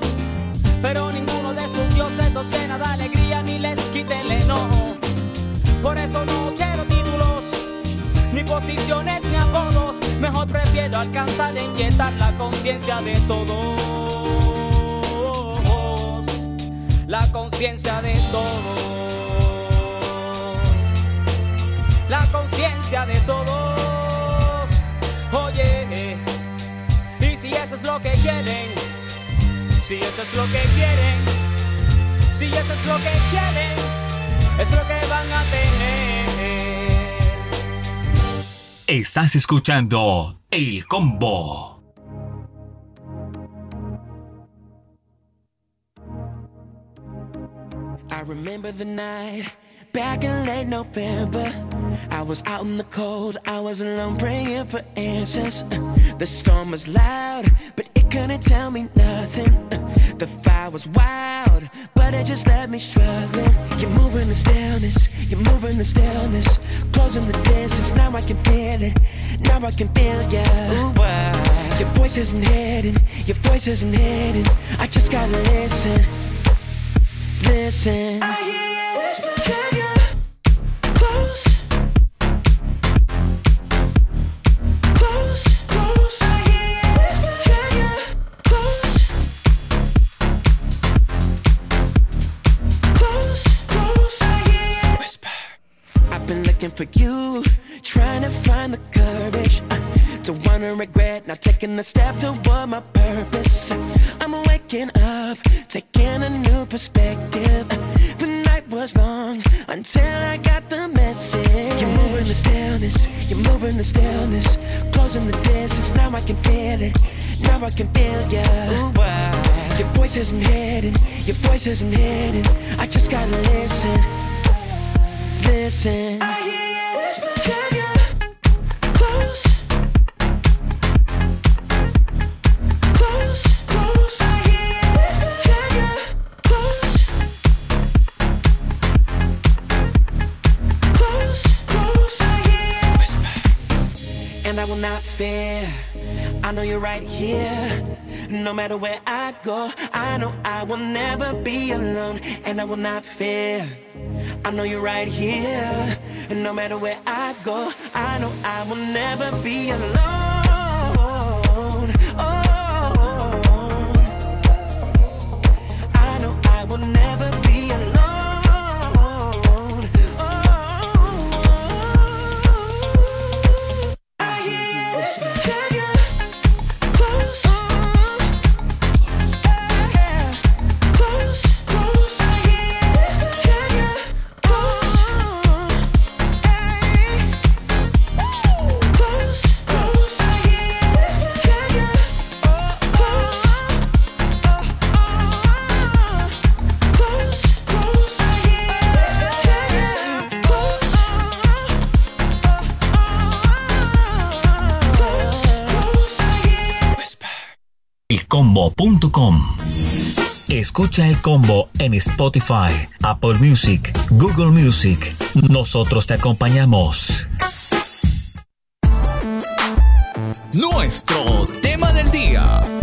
Pero ninguno de sus dioses los llena de alegría ni les quite el enojo. Por eso no quiero títulos, ni posiciones ni apodos. Mejor prefiero alcanzar e inquietar la conciencia de todos. La conciencia de todos. La conciencia de todos. Oye, y si eso es lo que quieren, si eso es lo que quieren, si eso es lo que quieren, es lo que van a tener. Estás escuchando El Combo. Remember the night back in late November. I was out in the cold, I was alone praying for answers. The storm was loud, but it couldn't tell me nothing. The fire was wild, but it just left me struggling. You're moving the stillness, you're moving the stillness. Closing the distance, now I can feel it. Now I can feel ya. Ooh? Your voice isn't hidden, your voice isn't hidden. I just gotta listen, listen. I hear you whisper, can you? Close. Close, close. I hear you whisper, can you? Close. Close, close. I hear you whisper. I've been looking for you, trying to find the courage uh, to wanna regret not taking the step toward my purpose. I'm waking up, taking a new perspective. The night was long until I got the message. You're moving the stillness, you're moving the stillness, closing the distance. Now I can feel it, now I can feel ya. Ooh? Your voice isn't hidden, your voice isn't hidden. I just gotta listen, listen. I hear you whisper, And I will not fear. I know you're right here. No matter where I go, I know I will never be alone. And I will not fear. I know you're right here. And no matter where I go, I know I will never be alone. Oh, I know I will never Escucha el combo en Spotify, Apple Music, Google Music. Nosotros te acompañamos. Nuestro tema del día.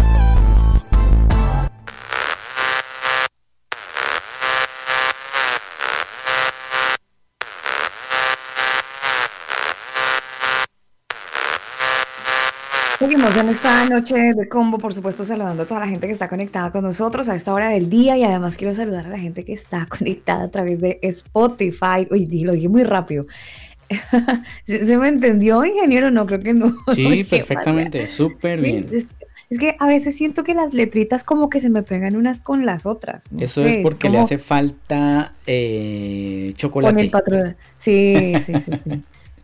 Seguimos en esta noche de combo, por supuesto, saludando a toda la gente que está conectada con nosotros a esta hora del día y además quiero saludar a la gente que está conectada a través de Spotify. Uy, lo dije muy rápido. ¿Se, se me entendió, ingeniero? No, creo que no. Sí, perfectamente, súper bien. Es, es que a veces siento que las letritas como que se me pegan unas con las otras. no Eso sé, es porque le como hace falta eh, Con chocolate. el patrón. Sí, sí, sí. sí.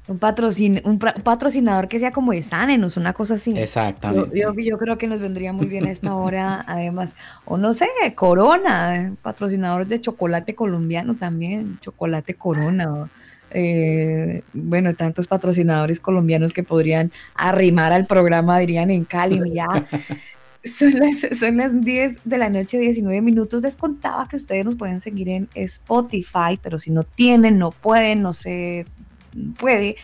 Un, patrocin, un patrocinador que sea como de Sanenos, una cosa así. Exactamente. Yo, yo, yo creo que nos vendría muy bien a esta hora, además. O no sé, Corona, patrocinador de chocolate colombiano también, chocolate Corona. eh, bueno, tantos patrocinadores colombianos que podrían arrimar al programa, dirían en Cali, mira. Son las, son las 10 de la noche, 19 minutos. Les contaba que ustedes nos pueden seguir en Spotify, pero si no tienen, no pueden, no se puede,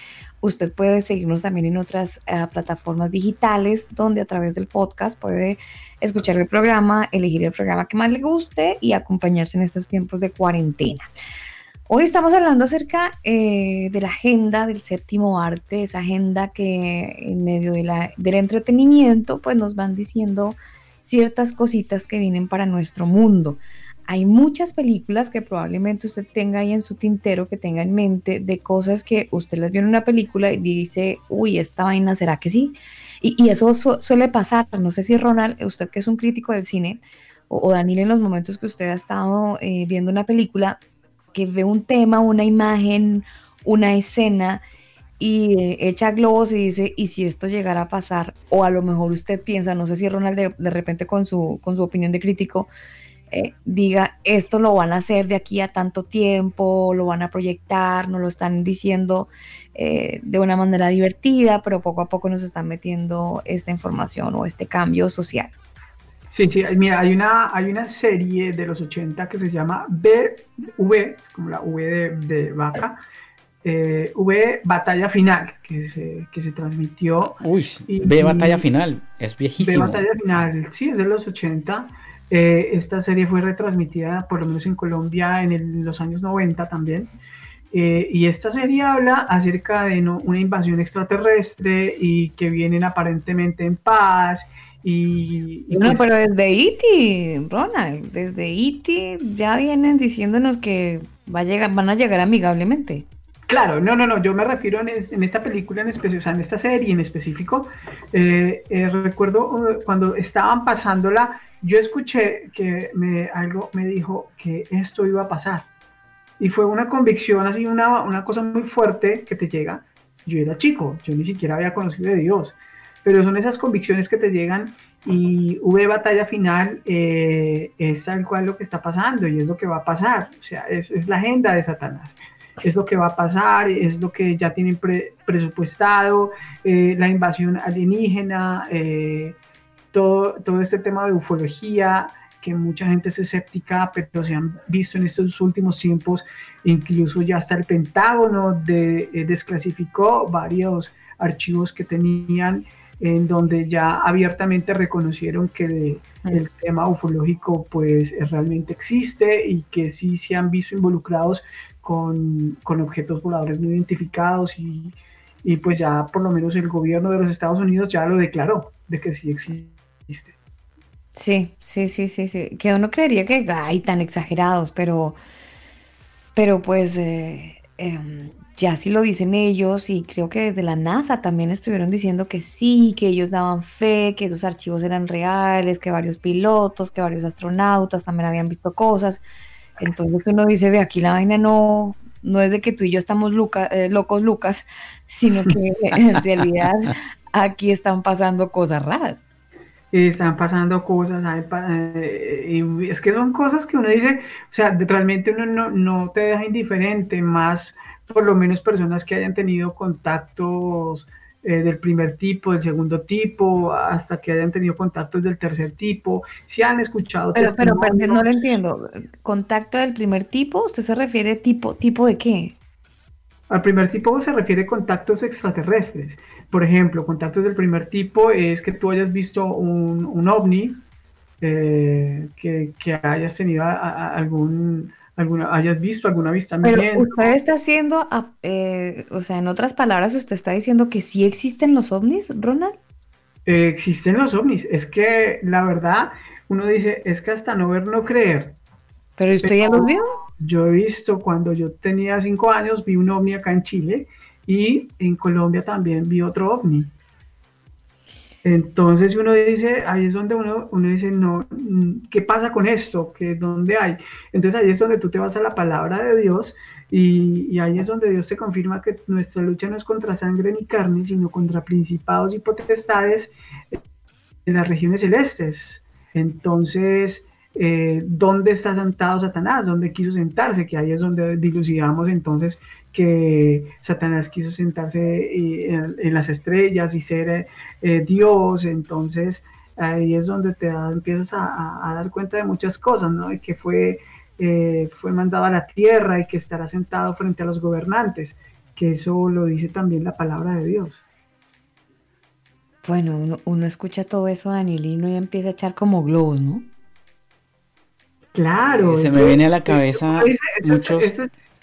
usted puede seguirnos también en otras eh, plataformas digitales donde a través del podcast puede escuchar el programa, elegir el programa que más le guste y acompañarse en estos tiempos de cuarentena. Hoy estamos hablando acerca eh, de la agenda del séptimo arte, esa agenda que en medio de la, del entretenimiento pues nos van diciendo ciertas cositas que vienen para nuestro mundo. Hay muchas películas que probablemente usted tenga ahí en su tintero, que tenga en mente de cosas que usted las vio en una película y dice, uy, esta vaina, ¿será que sí? Y, eso suele pasar. No sé si Ronald, usted que es un crítico del cine, o, Daniel en los momentos que usted ha estado eh, viendo una película, que ve un tema, una imagen, una escena y eh, echa globos y dice, ¿y si esto llegara a pasar? O a lo mejor usted piensa, no sé si Ronald de, repente con su, con su opinión de crítico, eh, diga, esto lo van a hacer de aquí a tanto tiempo, lo van a proyectar, nos lo están diciendo eh, de una manera divertida, pero poco a poco nos están metiendo esta información o este cambio social. Sí, sí, mira, hay una, hay una serie de los 80 que se llama BV, como la V de, vaca, eh, V Batalla Final, que se, que se transmitió. Uy, B Batalla Final, es viejísimo. B Batalla Final, sí, es de los 80. Eh, esta serie fue retransmitida, por lo menos en Colombia, en los años 90 también. Eh, y esta serie habla acerca de una invasión extraterrestre y que vienen aparentemente en paz y, no, pues pero desde E.T., Ronald, desde E.T. ya vienen diciéndonos que va a llegar, van a llegar amigablemente. Claro, no, no, no, yo me refiero en, esta película en específico, o sea, en esta serie en específico, eh, eh, recuerdo cuando estaban pasándola, yo escuché que me, algo me dijo que esto iba a pasar. Y fue una convicción, así, una, una cosa muy fuerte que te llega. Yo era chico, yo ni siquiera había conocido de Dios pero son esas convicciones que te llegan y V batalla final eh, es tal cual lo que está pasando y es lo que va a pasar, o sea, es, la agenda de Satanás, es lo que va a pasar, es lo que ya tienen presupuestado, eh, la invasión alienígena, eh, todo, todo este tema de ufología, que mucha gente es escéptica, pero se han visto en estos últimos tiempos, incluso ya hasta el Pentágono desclasificó varios archivos que tenían en donde ya abiertamente reconocieron que el tema ufológico pues realmente existe y que sí se han visto involucrados con, con objetos voladores no identificados y, y, pues ya por lo menos el gobierno de los Estados Unidos ya lo declaró de que sí existe. Sí, sí, sí, sí, sí. Que uno creería que hay tan exagerados, pero, pero pues eh, em, ya sí lo dicen ellos y creo que desde la NASA también estuvieron diciendo que sí, que ellos daban fe, que esos archivos eran reales, que varios pilotos, que varios astronautas también habían visto cosas. Entonces uno dice, ve, aquí la vaina no, no es de que tú y yo estamos eh, locos, Lucas, sino que en realidad aquí están pasando cosas raras. Están pasando cosas, eh, es que son cosas que uno dice, o sea, realmente uno no, no te deja indiferente, más por lo menos personas que hayan tenido contactos eh, del primer tipo, del segundo tipo, hasta que hayan tenido contactos del tercer tipo, si han escuchado pero, pero, no lo entiendo. ¿Contacto del primer tipo? ¿Usted se refiere tipo, tipo de qué? Al primer tipo se refiere contactos extraterrestres. Por ejemplo, contactos del primer tipo es que tú hayas visto un, un ovni, eh, que, que, hayas tenido algún alguna, hayas visto alguna avistamiento. Pero usted está haciendo, eh, o sea, en otras palabras, usted está diciendo que sí existen los ovnis, Ronald. Eh, existen los ovnis. Es que la verdad, uno dice, es que hasta no ver, no creer. Pero usted ya los vio. Yo he visto cuando yo tenía cinco años, vi un ovni acá en Chile y en Colombia también vi otro ovni. Entonces uno dice, ahí es donde uno, uno dice, no, mm, ¿qué pasa con esto? ¿Qué, ¿Dónde hay? Entonces ahí es donde tú te vas a la palabra de Dios y, y, ahí es donde Dios te confirma que nuestra lucha no es contra sangre ni carne, sino contra principados y potestades en las regiones celestes. Entonces, eh, dónde está sentado Satanás, dónde quiso sentarse, que ahí es donde dilucidamos entonces que Satanás quiso sentarse eh, en, las estrellas y ser eh, Dios, entonces ahí es donde te empiezas a, dar cuenta de muchas cosas, ¿no? Y que fue, fue mandado a la tierra y que estará sentado frente a los gobernantes, que eso lo dice también la palabra de Dios. Bueno, uno, escucha todo eso, Danielino, y empieza a echar como globos, ¿no? Claro. Se me viene a la cabeza muchos,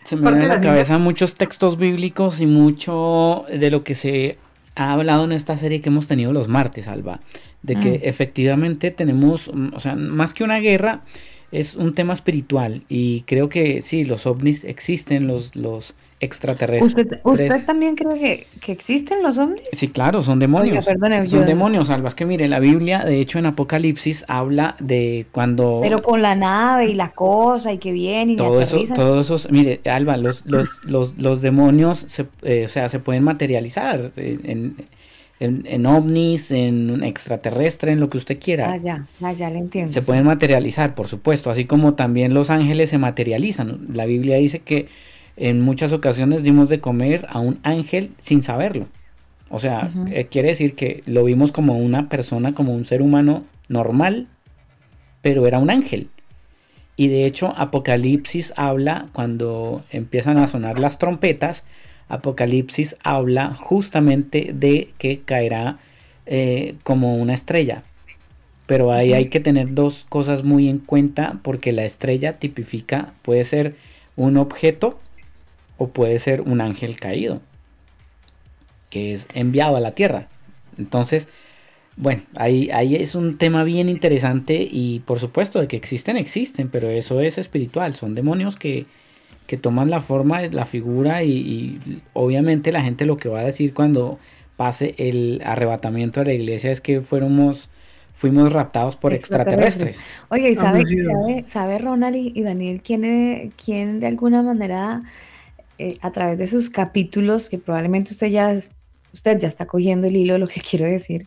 se me viene a la cabeza muchos textos bíblicos y mucho de lo que se ha hablado en esta serie que hemos tenido los martes, Alba, de que mm. efectivamente tenemos, o sea, más que una guerra, es un tema espiritual y creo que sí, los ovnis existen, los, los extraterrestres. ¿Usted, también cree que, existen los ovnis? Sí, claro, son demonios. son demonios, Alba. Es que mire, la Biblia, de hecho, en Apocalipsis habla de cuando. Pero con la nave y la cosa y que viene y todo eso, todo eso, mire, Alba, los, los, los, los demonios, se, eh, o sea, se pueden materializar en, en, ovnis, en extraterrestre, en lo que usted quiera. Ah, ya, ah, ya le entiendo. Se pueden materializar, por supuesto, así como también los ángeles se materializan. La Biblia dice que en muchas ocasiones dimos de comer a un ángel sin saberlo. O sea, eh, quiere decir que lo vimos como una persona, como un ser humano normal, pero era un ángel. Y de hecho, Apocalipsis habla, cuando empiezan a sonar las trompetas, Apocalipsis habla justamente de que caerá eh, como una estrella. Pero ahí hay que tener dos cosas muy en cuenta porque la estrella tipifica, puede ser un objeto o puede ser un ángel caído, que es enviado a la tierra. Entonces, bueno, ahí, ahí es un tema bien interesante y por supuesto de que existen, existen, pero eso es espiritual, son demonios que, que toman la forma, la figura y, obviamente la gente lo que va a decir cuando pase el arrebatamiento de la iglesia es que fuéramos fuimos raptados por extraterrestres. Oye, ¿y sabe, sabe, Ronald y, Daniel quién, quién de alguna manera eh, a través de sus capítulos, que probablemente usted ya, usted ya está cogiendo el hilo de lo que quiero decir,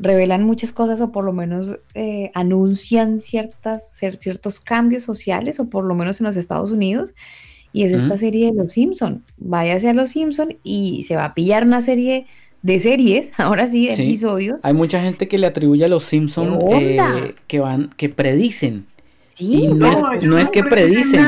revelan muchas cosas o por lo menos eh, anuncian ciertas, ciertos cambios sociales o por lo menos en los Estados Unidos. Y es esta serie de Los Simpson. Váyase a Los Simpson y se va a pillar una serie de series, ahora sí, de episodios. Hay mucha gente que le atribuye a Los Simpson eh, que van, que predicen Sí, no, es, no es que predicen.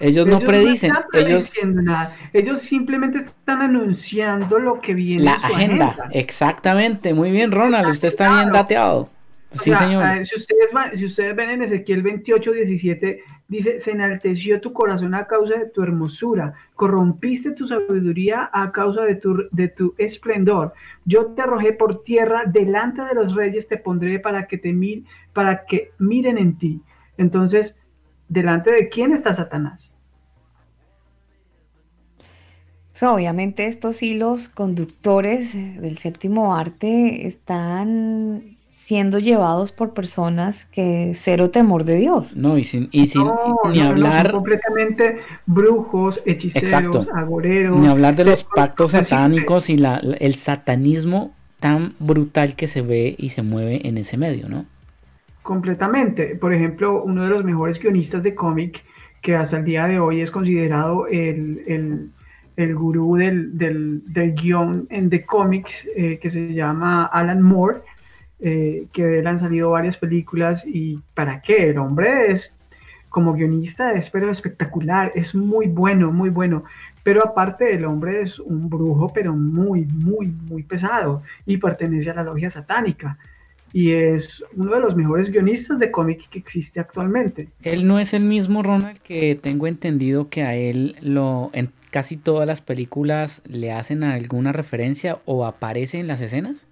Ellos, no predicen. ellos nada. Ellos simplemente están anunciando lo que viene. La agenda. Exactamente. Muy bien, Ronald. Usted está bien dateado. Sí, señor. Eh, si, ustedes si ustedes ven en Ezequiel 28, 17, dice, se enalteció tu corazón a causa de tu hermosura, corrompiste tu sabiduría a causa de tu, de tu esplendor. Yo te arrojé por tierra, delante de los reyes te pondré para que, te para que miren en ti. Entonces, ¿delante de quién está Satanás? obviamente estos hilos conductores del séptimo arte están siendo llevados por personas que cero temor de Dios. No, y sin, y sin ni hablar. completamente brujos, hechiceros, agoreros. Ni hablar de los pactos satánicos y la, el satanismo tan brutal que se ve y se mueve en ese medio, ¿no? Completamente. Por ejemplo, uno de los mejores guionistas de cómic que hasta el día de hoy es considerado el, el, gurú del, del, del, guion en The Comics, eh, que se llama Alan Moore, eh, que él han salido varias películas y ¿para qué? El hombre es, como guionista, es pero espectacular, es muy bueno, muy bueno. Pero aparte el hombre es un brujo, pero muy, muy, muy pesado y pertenece a la logia satánica y es uno de los mejores guionistas de cómic que existe actualmente. Él no es el mismo Ronald que tengo entendido que a él lo en casi todas las películas le hacen alguna referencia o aparece en las escenas.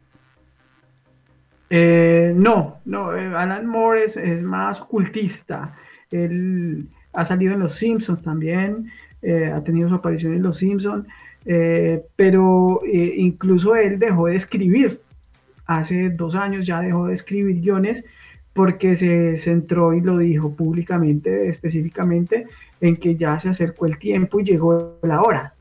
Eh, no, no, eh, Alan Moore es, más ocultista. Él ha salido en Los Simpsons también, eh, ha tenido su aparición en Los Simpsons, pero incluso él dejó de escribir hace dos años ya dejó de escribir guiones porque se centró y lo dijo públicamente, específicamente, en que ya se acercó el tiempo y llegó la hora.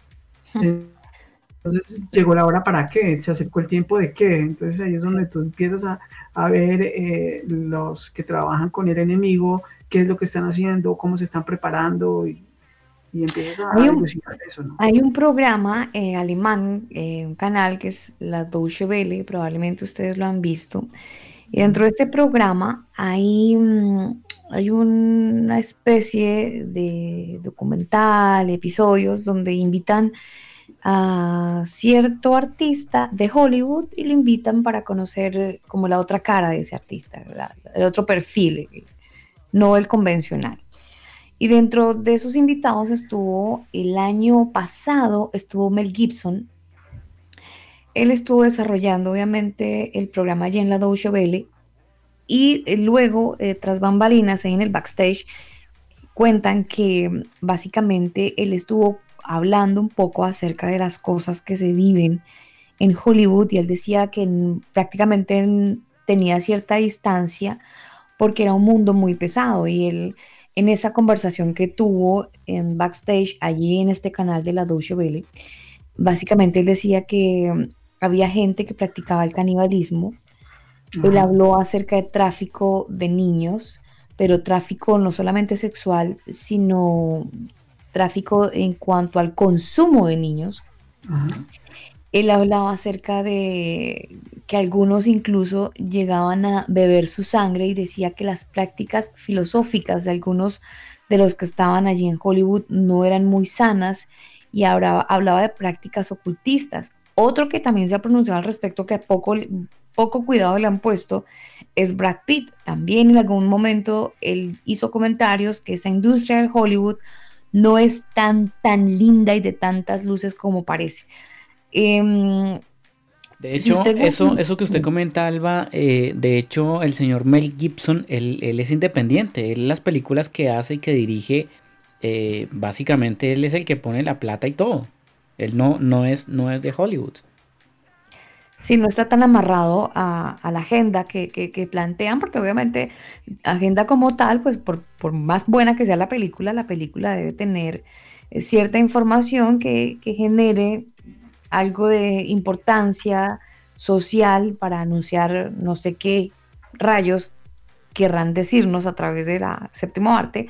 Entonces llegó la hora para qué, se acercó el tiempo de qué. Entonces ahí es donde tú empiezas a, a ver eh, los que trabajan con el enemigo, qué es lo que están haciendo, cómo se están preparando y, y empiezas a, Hay un, eso, ¿no? hay un programa eh, alemán, eh, un canal que es la Deutsche Welle, probablemente ustedes lo han visto. Y dentro de este programa hay, mm, hay una especie de documental, episodios donde invitan a cierto artista de Hollywood y lo invitan para conocer como la otra cara de ese artista, la- el otro perfil, no el convencional. Y dentro de sus invitados estuvo el año pasado, estuvo Mel Gibson. Él estuvo desarrollando obviamente el programa allí en la Deutsche Welle y eh, luego, eh, tras bambalinas, ahí en el backstage, cuentan que básicamente él estuvo hablando un poco acerca de las cosas que se viven en Hollywood y él decía que prácticamente tenía cierta distancia porque era un mundo muy pesado y él en esa conversación que tuvo en backstage allí en este canal de la Deutsche Welle, básicamente él decía que mm, había gente que practicaba el canibalismo. Él habló acerca de tráfico de niños, pero tráfico no solamente sexual, sino tráfico en cuanto al consumo de niños. Ajá. Él hablaba acerca de que algunos incluso llegaban a beber su sangre y decía que las prácticas filosóficas de algunos de los que estaban allí en Hollywood no eran muy sanas y hablaba, hablaba de prácticas ocultistas. Otro que también se ha pronunciado al respecto que poco, poco cuidado le han puesto es Brad Pitt. También en algún momento él hizo comentarios que esa industria de Hollywood no es tan, tan linda y de tantas luces como parece. Em, De si hecho, eso, eso que usted comenta, Alba, eh, de hecho, el señor Mel Gibson, él, él es independiente. Él las películas que hace y que dirige, eh, básicamente él es el que pone la plata y todo. Él no, no, es, no es de Hollywood. Sí, no está tan amarrado a, a la agenda que, que- que plantean, porque obviamente agenda como tal, pues por, por más buena que sea la película, la película debe tener eh, cierta información que, que genere algo de importancia social para anunciar no sé qué rayos querrán decirnos a través de la séptimo arte.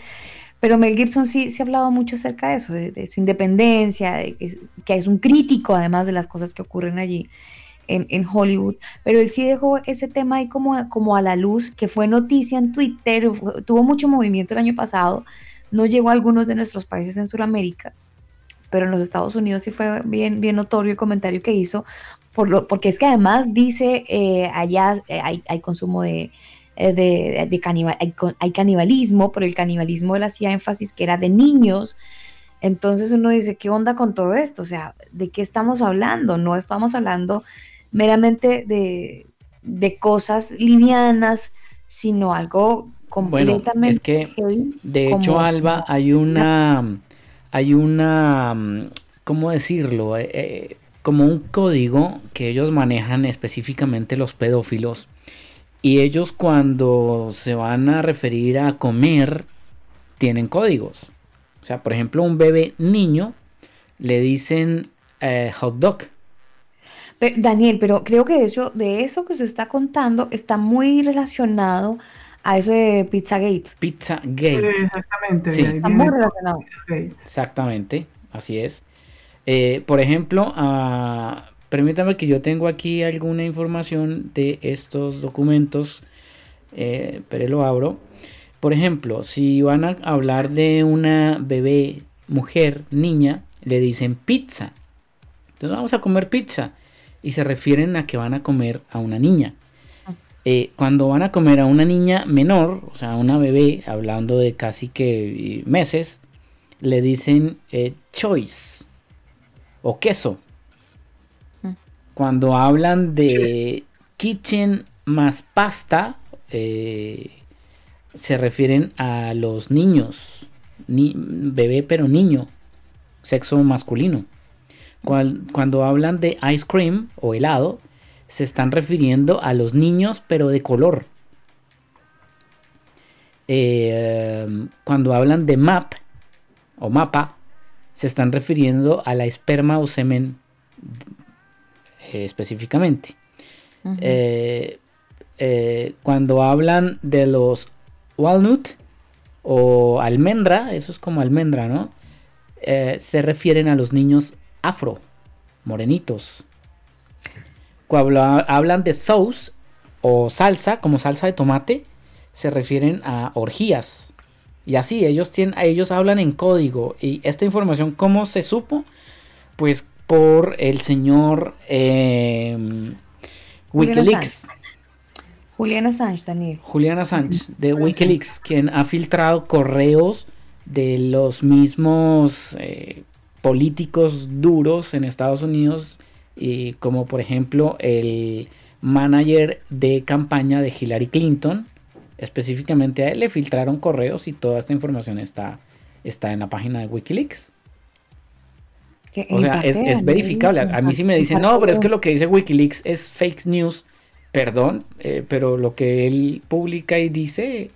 Pero Mel Gibson sí, sí ha hablado mucho acerca de eso, de, su independencia, de que, es un crítico además de las cosas que ocurren allí en, en Hollywood, pero él sí dejó ese tema ahí como, como a la luz, que fue noticia en Twitter, tuvo mucho movimiento el año pasado, no llegó a algunos de nuestros países en Sudamérica, pero en los Estados Unidos sí fue bien, bien notorio el comentario que hizo, por lo, porque es que además dice eh, allá eh, hay, hay consumo de, eh, de, de canibal- hay, canibalismo, pero el canibalismo él hacía énfasis que era de niños, entonces uno dice, ¿qué onda con todo esto? O sea, ¿de qué estamos hablando? No estamos hablando meramente de, de cosas livianas, sino algo Bueno, completamente es que heavy, de hecho, Alba, hay una, hay una, mm, ¿cómo decirlo? Eh, eh, como un código que ellos manejan específicamente los pedófilos. Y ellos cuando se van a referir a comer, tienen códigos. O sea, por ejemplo, un bebé niño le dicen eh, hot dog. Daniel, pero creo que eso, de eso que usted está contando está muy relacionado a eso de Pizzagate. Pizzagate. Exactamente. Sí. Está muy relacionado. Pizzagate. Exactamente, así es. Eh, por ejemplo, ah, permítame que yo tengo aquí alguna información de estos documentos, eh, pero lo abro. Por ejemplo, si van a hablar de una bebé, mujer, niña, le dicen pizza. Entonces vamos a comer pizza. Y se refieren a que van a comer a una niña. Eh, cuando van a comer a una niña menor, o sea, una bebé, hablando de casi que eh, meses, le dicen eh, choice o queso. Cuando hablan de kitchen más pasta, eh, se refieren a los niños, ni- bebé pero niño, sexo masculino. Cual- cuando hablan de ice cream o helado, se están refiriendo a los niños pero de color. Eh, cuando hablan de map o mapa, se están refiriendo a la esperma o semen eh, específicamente. Eh, eh, cuando hablan de los walnut o almendra, eso es como almendra, ¿no? Se refieren a los niños afro, morenitos. Cuando ha- hablan de sauce o salsa, como salsa de tomate, se refieren a orgías. Y así, ellos, tienen, ellos hablan en código. Y esta información, ¿cómo se supo? Pues por el señor eh, Wikileaks. Assange. Julian Assange, Daniel. Julian Assange de Wikileaks, quien ha filtrado correos de los mismos eh, políticos duros en Estados Unidos, y como por ejemplo el manager de campaña de Hillary Clinton, específicamente a él le filtraron correos y toda esta información está, está en la página de Wikileaks. Que O sea, es, verificable. A mí sí me dicen, en no, pero es que lo que dice Wikileaks es fake news. Perdón, eh, pero lo que él publica y dice,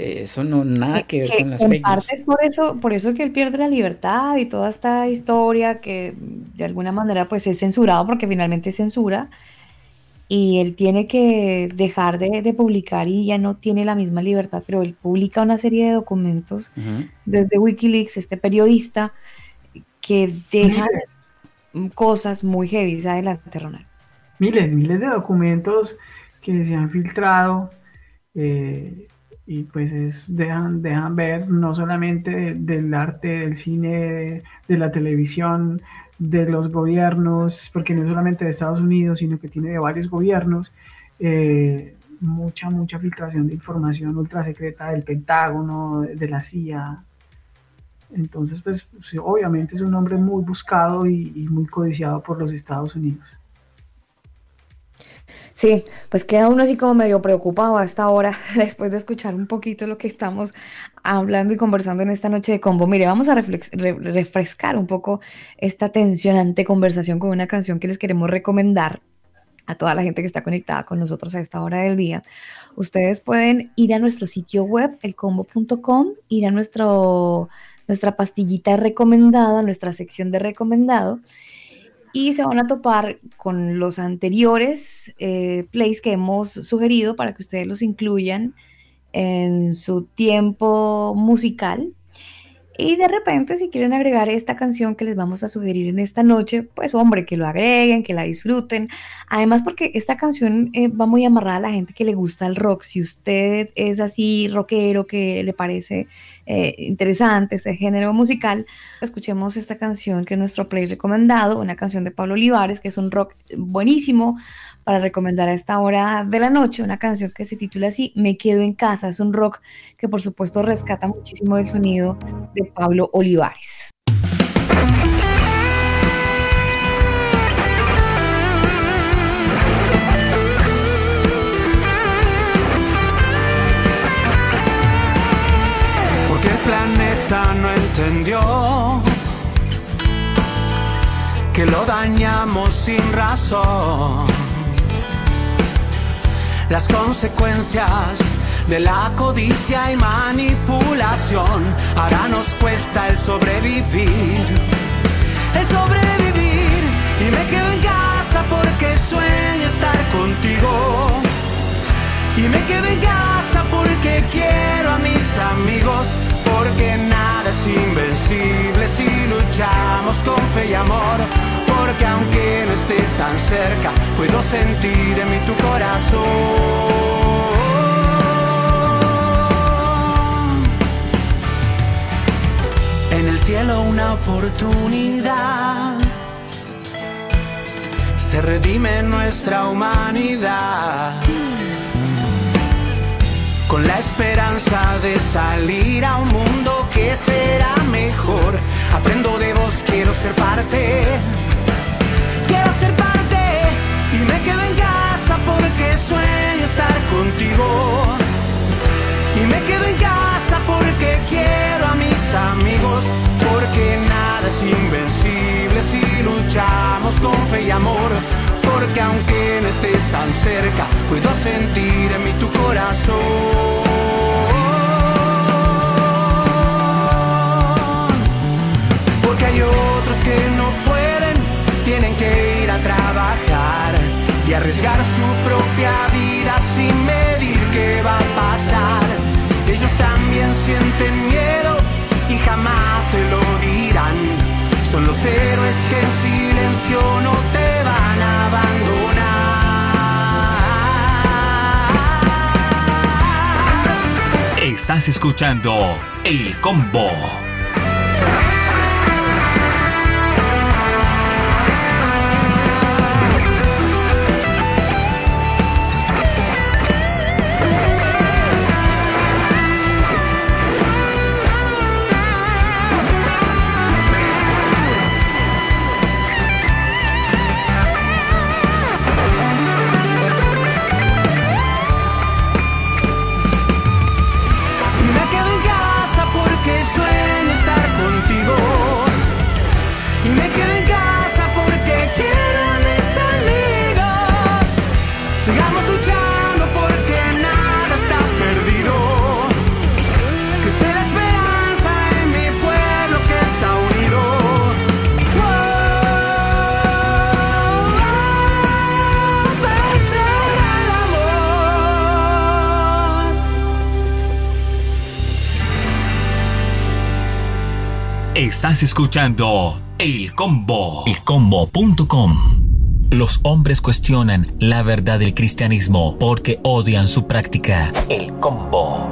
eso no nada que ver que con las en fake news. parte es por eso, por eso que él pierde la libertad y toda esta historia que de alguna manera pues es censurado porque finalmente es censura y él tiene que dejar de, de publicar y ya no tiene la misma libertad, pero él publica una serie de documentos desde Wikileaks, este periodista que deja cosas muy heavy. Adelante, Ronald. miles, miles de documentos que se han filtrado eh, y pues es, dejan, dejan ver no solamente de- del arte, del cine, de, de la televisión, de los gobiernos, porque no es solamente de Estados Unidos, sino que tiene de varios gobiernos, eh, mucha, mucha filtración de información ultra secreta del Pentágono, de la CIA. Entonces, pues obviamente es un hombre muy buscado y- y muy codiciado por los Estados Unidos. Sí, pues queda uno así como medio preocupado a esta hora, después de escuchar un poquito lo que estamos hablando y conversando en esta noche de combo. Mire, vamos a refrescar un poco esta tensionante conversación con una canción que les queremos recomendar a toda la gente que está conectada con nosotros a esta hora del día. Ustedes pueden ir a nuestro sitio web, elcombo.com, ir a nuestro, nuestra pastillita recomendada, nuestra sección de recomendado y se van a topar con los anteriores eh, plays que hemos sugerido para que ustedes los incluyan en su tiempo musical. Y de repente, si quieren agregar esta canción que les vamos a sugerir en esta noche, pues hombre, que lo agreguen, que la disfruten. Además, porque esta canción eh, va muy amarrada a la gente que le gusta el rock. Si usted es así rockero, que le parece eh, interesante este género musical, escuchemos esta canción que es nuestro play recomendado, una canción de Pablo Olivares, que es un rock buenísimo para recomendar a esta hora de la noche, una canción que se titula así, Me quedo en casa, es un rock que por supuesto rescata muchísimo del sonido de Pablo Olivares. Porque el planeta no entendió que lo dañamos sin razón. Las consecuencias de la codicia y manipulación ahora nos cuesta el sobrevivir. El sobrevivir y me quedo en casa porque sueño estar contigo. Y me quedo en casa porque quiero a mis amigos, porque nada es invencible si luchamos con fe y amor, porque aunque no estés tan cerca, puedo sentir en mí tu corazón. En el cielo una oportunidad se redime nuestra humanidad con la esperanza de salir a un mundo que será mejor. Aprendo de vos, quiero ser parte. Porque sueño estar contigo. Y me quedo en casa porque quiero a mis amigos, porque nada es invencible si luchamos con fe y amor. Porque aunque no estés tan cerca, puedo sentir en mí tu corazón. Porque hay otros que no pueden, tienen que ir a trabajar y arriesgar su propia vida sin medir qué va a pasar. Ellos también sienten miedo y jamás te lo dirán. Son los héroes que en silencio no te van a abandonar. Estás escuchando El Combo. Estás escuchando El Combo. Elcombo.com. Los hombres cuestionan la verdad del cristianismo porque odian su práctica. El Combo.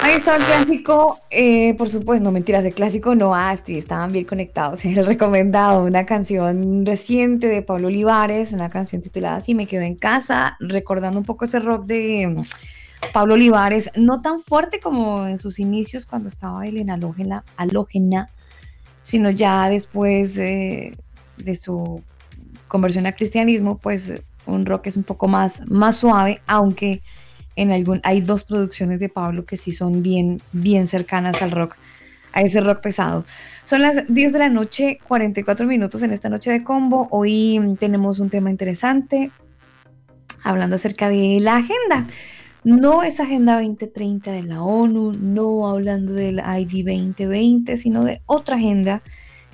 Ahí está el clásico, eh, por supuesto, no mentiras, el clásico no, ah, sí, estaban bien conectados. El recomendado, una canción reciente de Pablo Olivares, una canción titulada Así me quedo en casa, recordando un poco ese rock de mm, Pablo Olivares, no tan fuerte como en sus inicios cuando estaba él en Halógena sino ya después eh, de su conversión al cristianismo, pues un rock es un poco más, más suave, aunque en algún, hay dos producciones de Pablo que sí son bien, bien cercanas al rock, a ese rock pesado. Son las 10 de la noche, 44 minutos en esta noche de combo. Hoy tenemos un tema interesante, hablando acerca de la agenda. No es Agenda 2030 de la ONU, no hablando del ID 2020, sino de otra agenda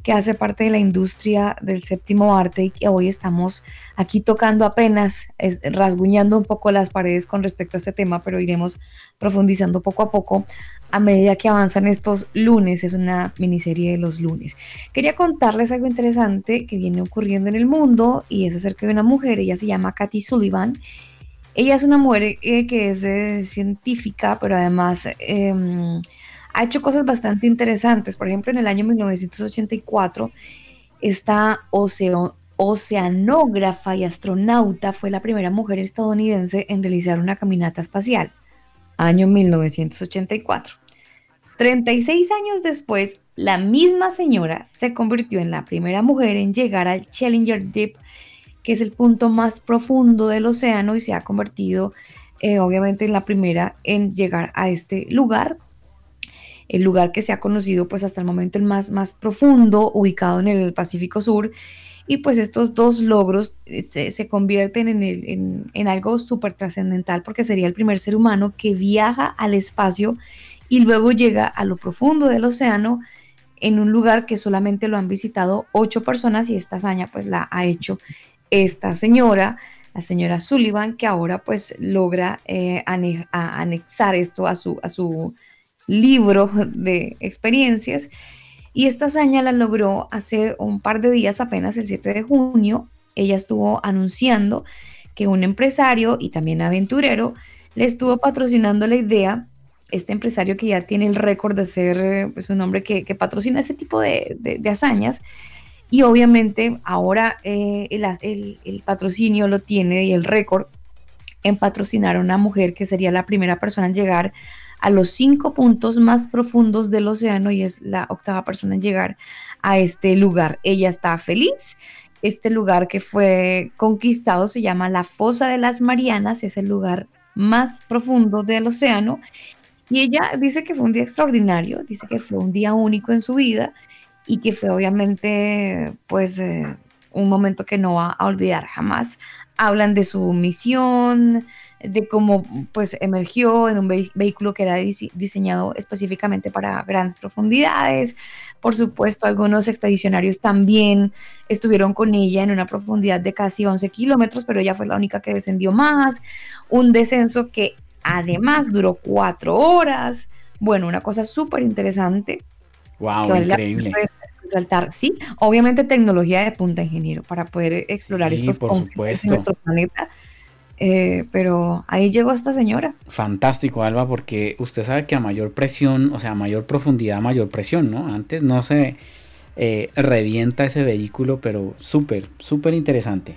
que hace parte de la industria del séptimo arte y que hoy estamos aquí tocando apenas, rasguñando un poco las paredes con respecto a este tema, pero iremos profundizando poco a poco a medida que avanzan estos lunes. Es una miniserie de los lunes. Quería contarles algo interesante que viene ocurriendo en el mundo y es acerca de una mujer, ella se llama Katy Sullivan. Ella es una mujer eh, que es eh, científica, pero además eh, ha hecho cosas bastante interesantes. Por ejemplo, en el año 1984, esta oceanógrafa y astronauta fue la primera mujer estadounidense en realizar una caminata espacial. Año 1984. 36 años después, la misma señora se convirtió en la primera mujer en llegar al Challenger Deep, que es el punto más profundo del océano y se ha convertido eh, obviamente en la primera en llegar a este lugar el lugar que se ha conocido pues hasta el momento el más, más profundo, ubicado en el Pacífico Sur. Y pues estos dos logros eh, se, se convierten en, el- en- algo súper trascendental porque sería el primer ser humano que viaja al espacio y luego llega a lo profundo del océano en un lugar que solamente lo han visitado ocho personas y esta hazaña pues la ha hecho esta señora, la señora Sullivan, que ahora pues logra eh, anexar esto a su, a su libro de experiencias. Y esta hazaña la logró hace un par de días, apenas el 7 de junio. Ella estuvo anunciando que un empresario y también aventurero le estuvo patrocinando la idea. Este empresario que ya tiene el récord de ser pues, un hombre que, patrocina ese tipo de, hazañas. Y obviamente ahora eh, el- el patrocinio lo tiene y el récord en patrocinar a una mujer que sería la primera persona en llegar a los cinco puntos más profundos del océano y es la octava persona en llegar a este lugar. Ella está feliz. Este lugar que fue conquistado se llama la Fosa de las Marianas, es el lugar más profundo del océano. Y ella dice que fue un día extraordinario, dice que fue un día único en su vida y que fue obviamente pues eh, un momento que no va a olvidar jamás. Hablan de su misión, de cómo pues emergió en un vehículo que era diseñado específicamente para grandes profundidades. Por supuesto, algunos expedicionarios también estuvieron con ella en una profundidad de casi 11 kilómetros, pero ella fue la única que descendió más. Un descenso que además duró cuatro horas. Bueno, una cosa súper interesante. Wow, increíble. Saltar, sí, obviamente tecnología de punta, ingeniero, para poder explorar estos conflictos en nuestro planeta eh, pero ahí llegó esta señora. Fantástico, Alba, porque usted sabe que a mayor presión, o sea, a mayor profundidad, mayor presión, ¿no? Antes no se eh, revienta ese vehículo, pero súper, súper interesante.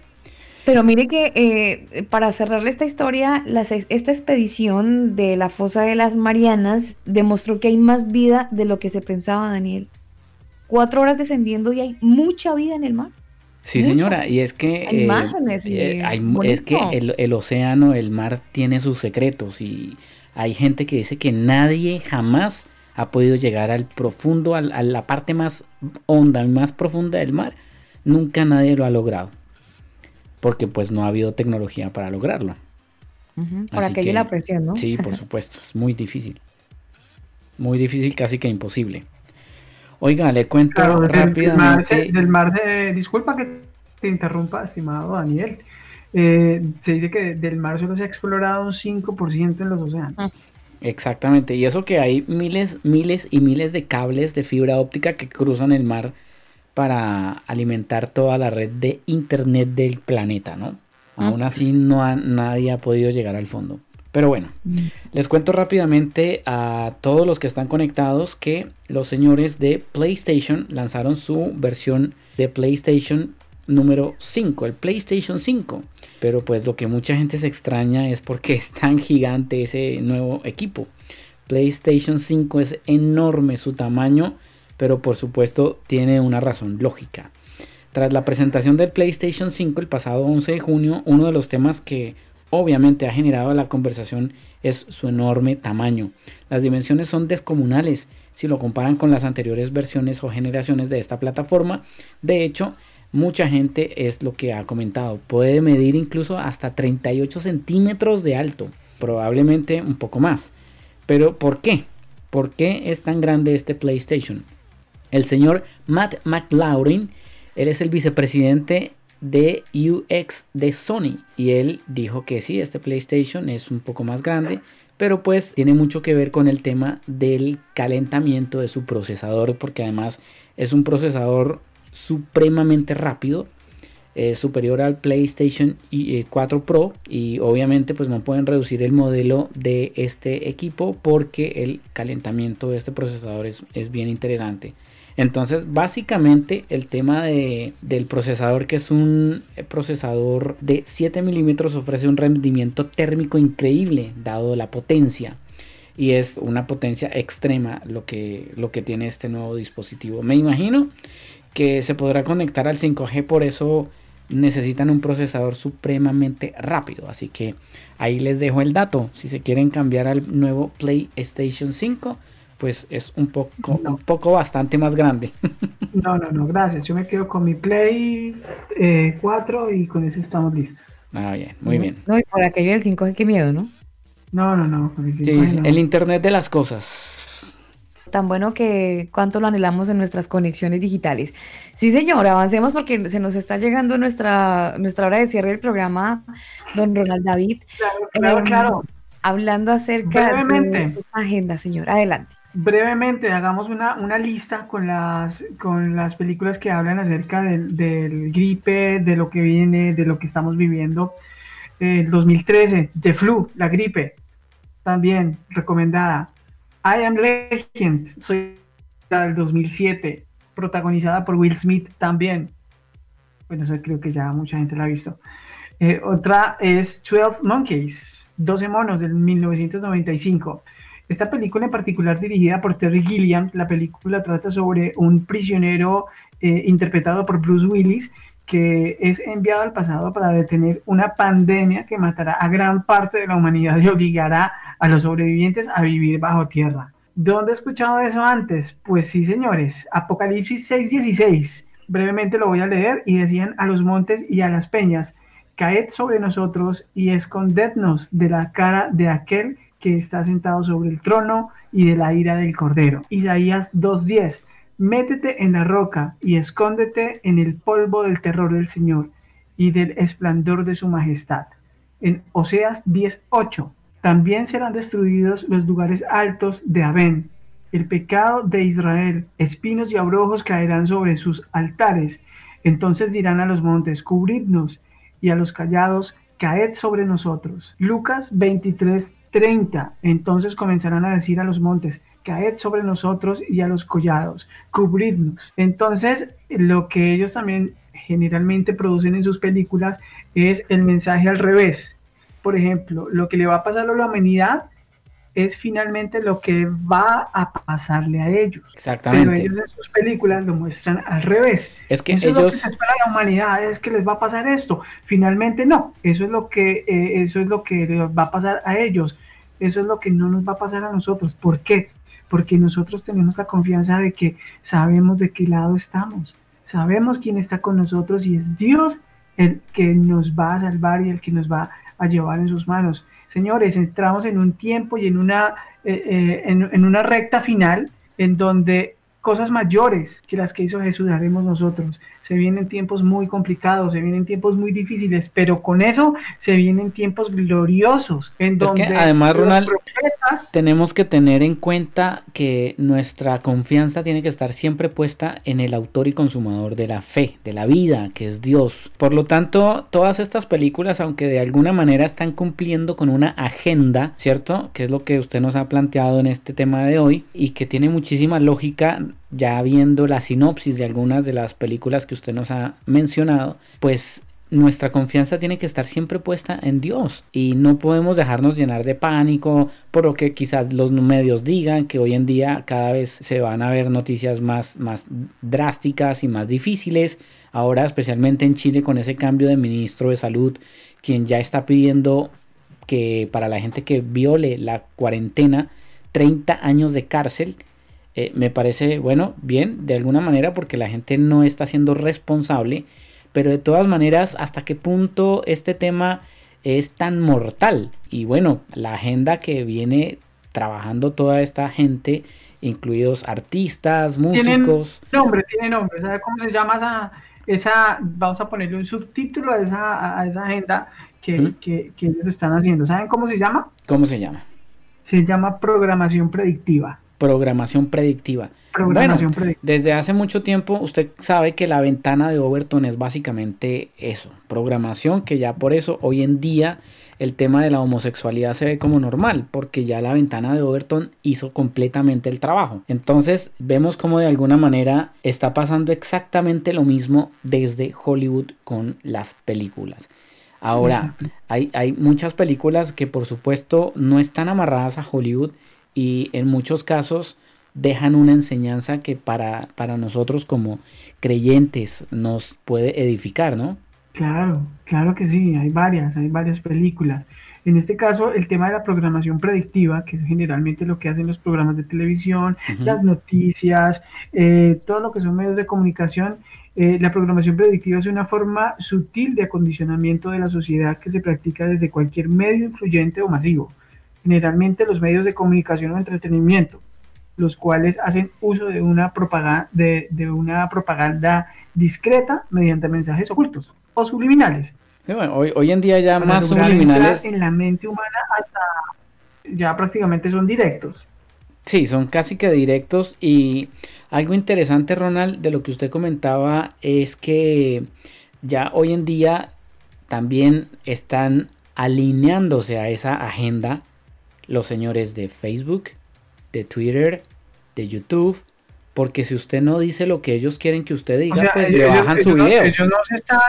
Pero mire que eh, para cerrarle esta historia, esta expedición de la fosa de las Marianas demostró que hay más vida de lo que se pensaba, Daniel. Cuatro horas descendiendo y hay mucha vida en el mar. Sí, señora, y es que, hay imágenes, eh, es que el, océano, el mar tiene sus secretos y hay gente que dice que nadie jamás ha podido llegar al profundo, a la parte más honda, más profunda del mar. Nunca nadie lo ha logrado. Porque pues no ha habido tecnología para lograrlo. Para que haya la presión, ¿no? Sí, por supuesto, es muy difícil. Muy difícil, casi que imposible. Oiga, le cuento rápidamente. Del mar, de, disculpa que te interrumpa, estimado Daniel. Eh, se dice que del mar solo se ha explorado un 5% en los océanos. Ah. Exactamente, y eso que hay miles, miles y miles de cables de fibra óptica que cruzan el mar para alimentar toda la red de internet del planeta, ¿no? Ah. Aún así no nadie ha podido llegar al fondo. Pero bueno, mm. les cuento rápidamente a todos los que están conectados que los señores de PlayStation lanzaron su versión de PlayStation número 5, el PlayStation 5. Pero pues lo que mucha gente se extraña es porque es tan gigante ese nuevo equipo. PlayStation 5 es enorme su tamaño, pero por supuesto tiene una razón lógica. Tras la presentación del PlayStation 5 el pasado 11 de junio, uno de los temas que obviamente ha generado la conversación es su enorme tamaño. Las dimensiones son descomunales si lo comparan con las anteriores versiones o generaciones de esta plataforma. De hecho, mucha gente es lo que ha comentado. Puede medir incluso hasta 38 centímetros de alto. Probablemente un poco más. Pero ¿por qué? ¿Por qué es tan grande este PlayStation? El señor Matt McLaurin, él es el vicepresidente de UX de Sony. Y él dijo que sí, este PlayStation es un poco más grande, pero pues tiene mucho que ver con el tema del calentamiento de su procesador, porque además es un procesador supremamente rápido. Es superior al PlayStation 4 eh, Pro y obviamente pues no pueden reducir el modelo de este equipo porque el calentamiento de este procesador es, es bien interesante. Entonces, básicamente el tema del procesador, que es un procesador de 7 milímetros, ofrece un rendimiento térmico increíble, dado la potencia. Y es una potencia extrema lo que, lo que tiene este nuevo dispositivo. Me imagino que se podrá conectar al 5G, por eso necesitan un procesador supremamente rápido. Así que ahí les dejo el dato. Si se quieren cambiar al nuevo PlayStation 5, pues es un poco, un poco bastante más grande. No, no, no, gracias. Yo me quedo con mi Play 4 eh, y con ese estamos listos. Ah, bien, muy bien. No, y por aquello del 5 qué miedo, ¿no? No, no, no. el, sí, el Internet de las cosas. Tan bueno que cuánto lo anhelamos en nuestras conexiones digitales. Sí, señor, avancemos porque se nos está llegando nuestra, nuestra hora de cierre del programa, don Ronald David. Claro, claro, em, claro. Hablando acerca de la agenda, señor. Adelante brevemente hagamos una, una, lista con las, con las películas que hablan acerca del, gripe, de lo que viene, de lo que estamos viviendo. El 2013, The Flu, la gripe, también recomendada. I Am Legend, soy del 2007, protagonizada por Will Smith también. Bueno, eso creo que ya mucha gente la ha visto. Eh, otra es 12 Monkeys, 12 monos del 1995 esta película en particular dirigida por Terry Gilliam, la película trata sobre un prisionero eh, interpretado por Bruce Willis que es enviado al pasado para detener una pandemia que matará a gran parte de la humanidad y obligará a los sobrevivientes a vivir bajo tierra. ¿Dónde he escuchado eso antes? Pues sí, señores. Apocalipsis 6:16. brevemente lo voy a leer, y decían a los montes y a las peñas, caed sobre nosotros y escondednos de la cara de aquel que está sentado sobre el trono y de la ira del cordero. Isaías 2.10, métete en la roca y escóndete en el polvo del terror del Señor y del esplendor de su majestad. En Oseas 10.8, también serán destruidos los lugares altos de Abén, el pecado de Israel, espinos y abrojos caerán sobre sus altares. Entonces dirán a los montes, cubridnos, y a los callados, caed sobre nosotros. Lucas 23, 30. Entonces comenzarán a decir a los montes, caed sobre nosotros y a los collados, cubridnos. Entonces, lo que ellos también generalmente producen en sus películas es el mensaje al revés. Por ejemplo, lo que le va a pasar a la humanidad es finalmente lo que va a pasarle a ellos. Exactamente. Pero ellos en sus películas lo muestran al revés. Es que eso ellos... es lo que se espera a la humanidad, es que les va a pasar esto. Finalmente no, eso es lo que eh, eso es lo que les va a pasar a ellos. Eso es lo que no nos va a pasar a nosotros. ¿Por qué? Porque nosotros tenemos la confianza de que sabemos de qué lado estamos. Sabemos quién está con nosotros y es Dios el que nos va a salvar y el que nos va a llevar en sus manos. Señores, entramos en un tiempo y en una, eh, eh, en, una recta final en donde cosas mayores que las que hizo Jesús haremos nosotros. Se vienen tiempos muy complicados, se vienen tiempos muy difíciles, pero con eso se vienen tiempos gloriosos. En donde es que además, Ronald, profetas- tenemos que tener en cuenta que nuestra confianza tiene que estar siempre puesta en el autor y consumador de la fe, de la vida, que es Dios. Por lo tanto, todas estas películas, aunque de alguna manera están cumpliendo con una agenda, ¿cierto? Que es lo que usted nos ha planteado en este tema de hoy y que tiene muchísima lógica ya viendo la sinopsis de algunas de las películas que usted nos ha mencionado, pues nuestra confianza tiene que estar siempre puesta en Dios y no podemos dejarnos llenar de pánico por lo que quizás los medios digan que hoy en día cada vez se van a ver noticias más, más drásticas y más difíciles. Ahora especialmente en Chile con ese cambio de ministro de salud quien ya está pidiendo que para la gente que viole la cuarentena 30 años de cárcel eh, me parece, bueno, bien, de alguna manera, porque la gente no está siendo responsable, pero de todas maneras, ¿hasta qué punto este tema es tan mortal? Y bueno, la agenda que viene trabajando toda esta gente, incluidos artistas, músicos. nombre, tiene nombre. ¿Sabe cómo se llama esa, esa, vamos a ponerle un subtítulo a esa, a esa agenda que, que, que ellos están haciendo? ¿Saben cómo se llama? ¿Cómo se llama? Se llama programación predictiva. Programación predictiva. Programación Bueno, predictiva. desde hace mucho tiempo usted sabe que la ventana de Overton es básicamente eso, programación, que ya por eso hoy en día el tema de la homosexualidad se ve como normal, porque ya la ventana de Overton hizo completamente el trabajo. Entonces vemos como de alguna manera está pasando exactamente lo mismo desde Hollywood con las películas. Ahora, hay, hay muchas películas que por supuesto no están amarradas a Hollywood y en muchos casos dejan una enseñanza que para, para nosotros como creyentes nos puede edificar, ¿no? Claro, claro que sí, hay varias, hay varias películas. En este caso, el tema de la programación predictiva, que es generalmente lo que hacen los programas de televisión, las noticias, eh, todo lo que son medios de comunicación, eh, la programación predictiva es una forma sutil de acondicionamiento de la sociedad que se practica desde cualquier medio influyente o masivo, generalmente los medios de comunicación o entretenimiento, los cuales hacen uso de una propaganda, de, de una propaganda discreta mediante mensajes ocultos o subliminales. Sí, bueno, hoy, hoy en día ya para más subliminales, en la mente humana hasta ya prácticamente son directos. sí, son casi que directos y algo interesante, Ronald, de lo que usted comentaba es que ya hoy en día también están alineándose a esa agenda los señores de Facebook, de Twitter, de YouTube, porque si usted no dice lo que ellos quieren que usted diga, O sea, pues ellos, le bajan su ellos no- video. ellos no se están,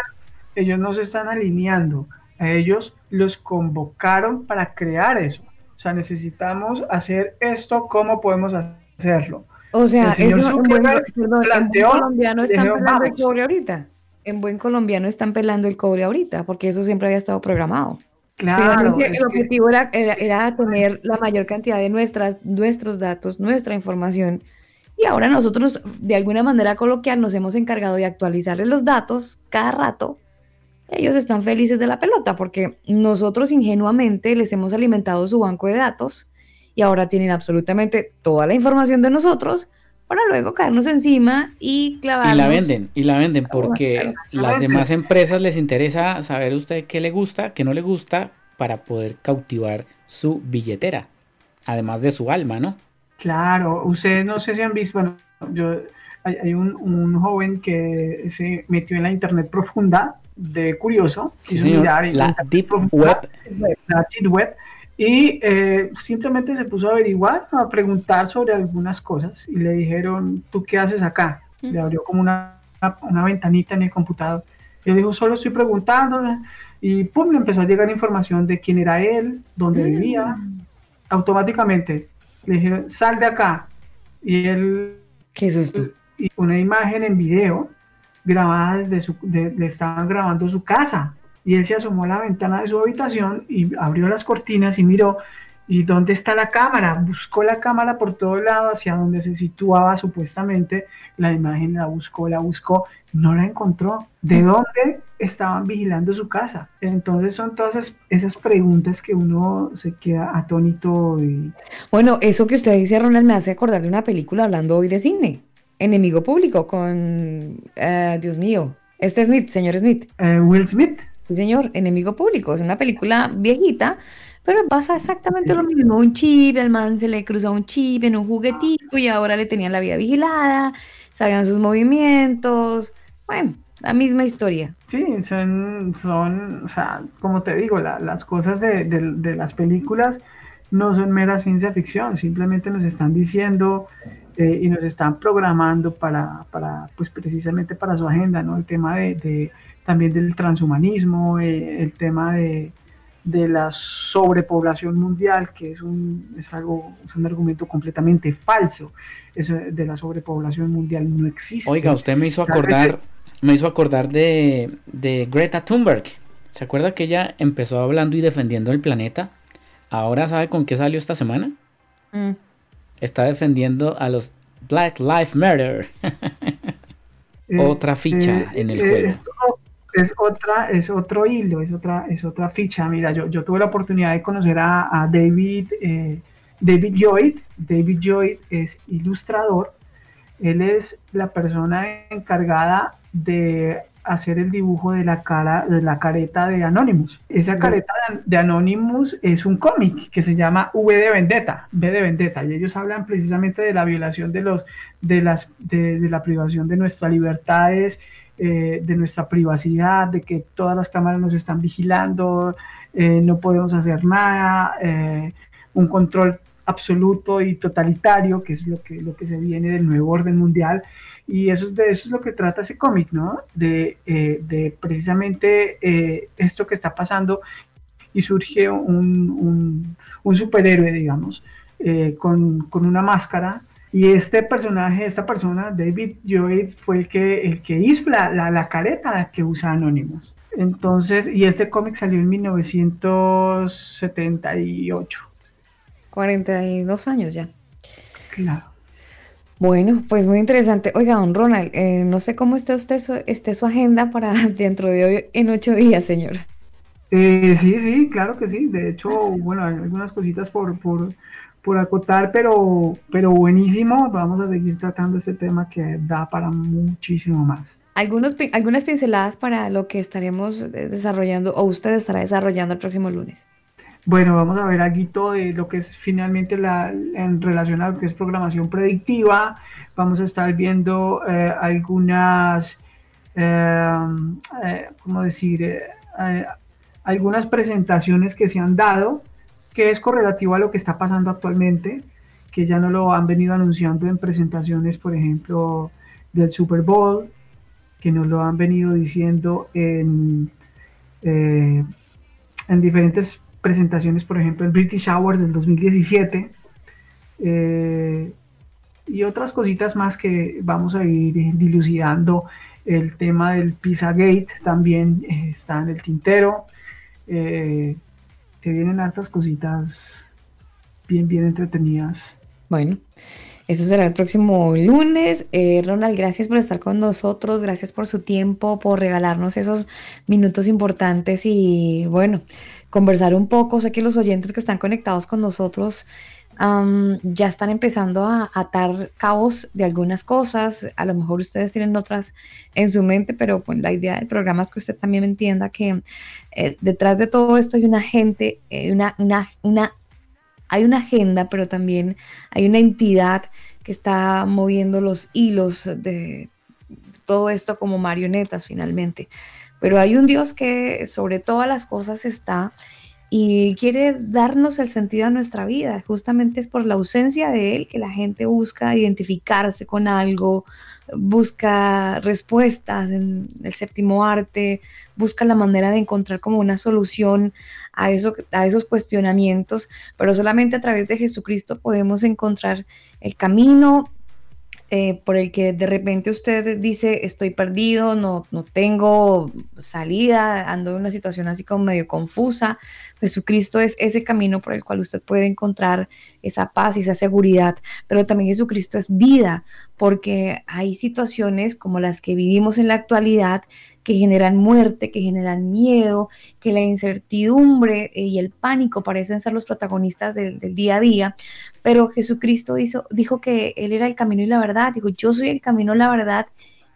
ellos no se están alineando, a ellos los convocaron para crear eso. O sea, necesitamos hacer esto, ¿cómo podemos hacerlo? O sea, El señor eso, en buen, en colombiano están pelando el cobre ahorita. En buen colombiano están pelando el cobre ahorita, porque eso siempre había estado programado. Claro, el objetivo era, era, era tener la mayor cantidad de nuestras, nuestros datos, nuestra información Y ahora nosotros, de alguna manera coloquial, nos hemos encargado de actualizarles los datos cada rato. Ellos están felices de la pelota porque nosotros ingenuamente les hemos alimentado su banco de datos y ahora tienen absolutamente toda la información de nosotros para luego caernos encima y clavarnos. Y la venden, y la venden porque las demás empresas les interesa saber usted qué le gusta, qué no le gusta, para poder cautivar su billetera, además de su alma, ¿no? Claro, ustedes no sé si han visto, bueno, yo, hay, un, joven que se metió en la internet profunda de curioso, sí, la deep web. La deep web, y eh, simplemente se puso a averiguar, a preguntar sobre algunas cosas y le dijeron, ¿tú qué haces acá? Le abrió como una, una, ventanita en el computador. Y le dijo, solo estoy preguntando. Y pum, le empezó a llegar información de quién era él, dónde mm. vivía. Automáticamente le dijeron, sal de acá. Y él... ¿Qué es esto? Y una imagen en video grabada desde su... le estaban grabando su casa y él se asomó a la ventana de su habitación y abrió las cortinas y miró, ¿y dónde está la cámara? Buscó la cámara por todo lado hacia donde se situaba supuestamente la imagen, la buscó, la buscó, no la encontró. ¿De dónde estaban vigilando su casa? Entonces son todas esas, preguntas que uno se queda atónito. Y... Bueno, eso que usted dice, Ronald, me hace acordar de una película hablando hoy de cine. Enemigo público con, eh, Dios mío, este Smith, señor Smith. Eh, Will Smith. Sí, señor, Enemigo Público. Es una película viejita, pero pasa exactamente lo mismo. Un chip, el man se le cruzó un chip en un juguetito y ahora le tenían la vida vigilada, sabían sus movimientos. Bueno, la misma historia. Sí, son, son o sea, como te digo, las cosas de, de, las películas no son mera ciencia ficción, simplemente nos están diciendo eh, y nos están programando para, para, pues precisamente para su agenda, ¿no? El tema de también del transhumanismo, eh, el tema de, la sobrepoblación mundial, que es un, es algo, es un argumento completamente falso. Eso de la sobrepoblación mundial no existe. Oiga, usted me hizo acordar, me hizo acordar de, Greta Thunberg. ¿Se acuerda que ella empezó hablando y defendiendo el planeta? Ahora sabe con qué salió esta semana? Mm. Está defendiendo a los Black Lives Matter. Eh, Otra ficha eh, en el juego es otra, es otro hilo, es otra, es otra ficha. Mira, yo, yo tuve la oportunidad de conocer a, David, eh, David Lloyd. David Lloyd es ilustrador. Él es la persona encargada de hacer el dibujo de la cara, de la careta de Anonymous. Esa careta de Anonymous es un cómic que se llama V de Vendetta, V de Vendetta, y ellos hablan precisamente de la violación de los, de las, de, de la privación de nuestras libertades, eh, de nuestra privacidad, de que todas las cámaras nos están vigilando, eh, no podemos hacer nada, eh, un control absoluto y totalitario, que es lo que, lo que se viene del nuevo orden mundial. Y eso, de eso es lo que trata ese cómic, ¿no? De, de precisamente esto que está pasando y surge un, un, un superhéroe, digamos, con, con, una máscara y este personaje, esta persona, David Lloyd, fue el que, el que hizo la, la, careta que usa Anonymous. Entonces, y este cómic salió en 1978. 42 años ya. Claro. Bueno, pues muy interesante. Oiga, don Ronald, eh, no sé cómo esté usted su, esté su agenda para dentro de hoy en ocho días, señor. Eh, sí, sí, claro que sí. De hecho, bueno, hay algunas cositas por, por, por acotar, pero, pero buenísimo. Vamos a seguir tratando este tema que da para muchísimo más. Algunos, algunas pinceladas para lo que estaremos desarrollando o usted estará desarrollando el próximo lunes. Bueno, vamos a ver algo de lo que es finalmente la, en relación a lo que es programación predictiva. Vamos a estar viendo eh, algunas, eh, eh, ¿cómo decir? algunas presentaciones que se han dado que es correlativo a lo que está pasando actualmente, que ya no lo han venido anunciando en presentaciones, por ejemplo, del Super Bowl, que nos lo han venido diciendo en, eh, en diferentes presentaciones, por ejemplo, el British Awards del 2017, eh, y otras cositas más que vamos a ir dilucidando. El tema del Pizzagate también eh, está en el tintero vienen hartas cositas bien, bien entretenidas. Bueno, Eso será el próximo lunes. Eh, Ronald, gracias por estar con nosotros, gracias por su tiempo, por regalarnos esos minutos importantes y bueno, conversar un poco. Sé que los oyentes que están conectados con nosotros ya están empezando a atar cabos de algunas cosas. A lo mejor ustedes tienen otras en su mente, pero pues, la idea del programa es que usted también entienda que eh, detrás de todo esto hay una gente, eh, hay una agenda, pero también hay una entidad que está moviendo los hilos de todo esto como marionetas finalmente. Pero hay un Dios que sobre todas las cosas está y quiere darnos el sentido a nuestra vida. Justamente es por la ausencia de Él que la gente busca identificarse con algo, busca respuestas en el séptimo arte, busca la manera de encontrar como una solución a, eso, a esos cuestionamientos, pero solamente a través de Jesucristo podemos encontrar el camino eh, por el que de repente usted dice estoy perdido, no, no tengo salida, ando en una situación así como medio confusa. Jesucristo es ese camino por el cual usted puede encontrar esa paz y esa seguridad, pero también Jesucristo es vida, porque hay situaciones como las que vivimos en la actualidad que generan muerte, que generan miedo, que la incertidumbre eh, y el pánico parecen ser los protagonistas del, día a día, pero Jesucristo hizo, dijo que Él era el camino y la verdad, dijo, yo soy el camino, la verdad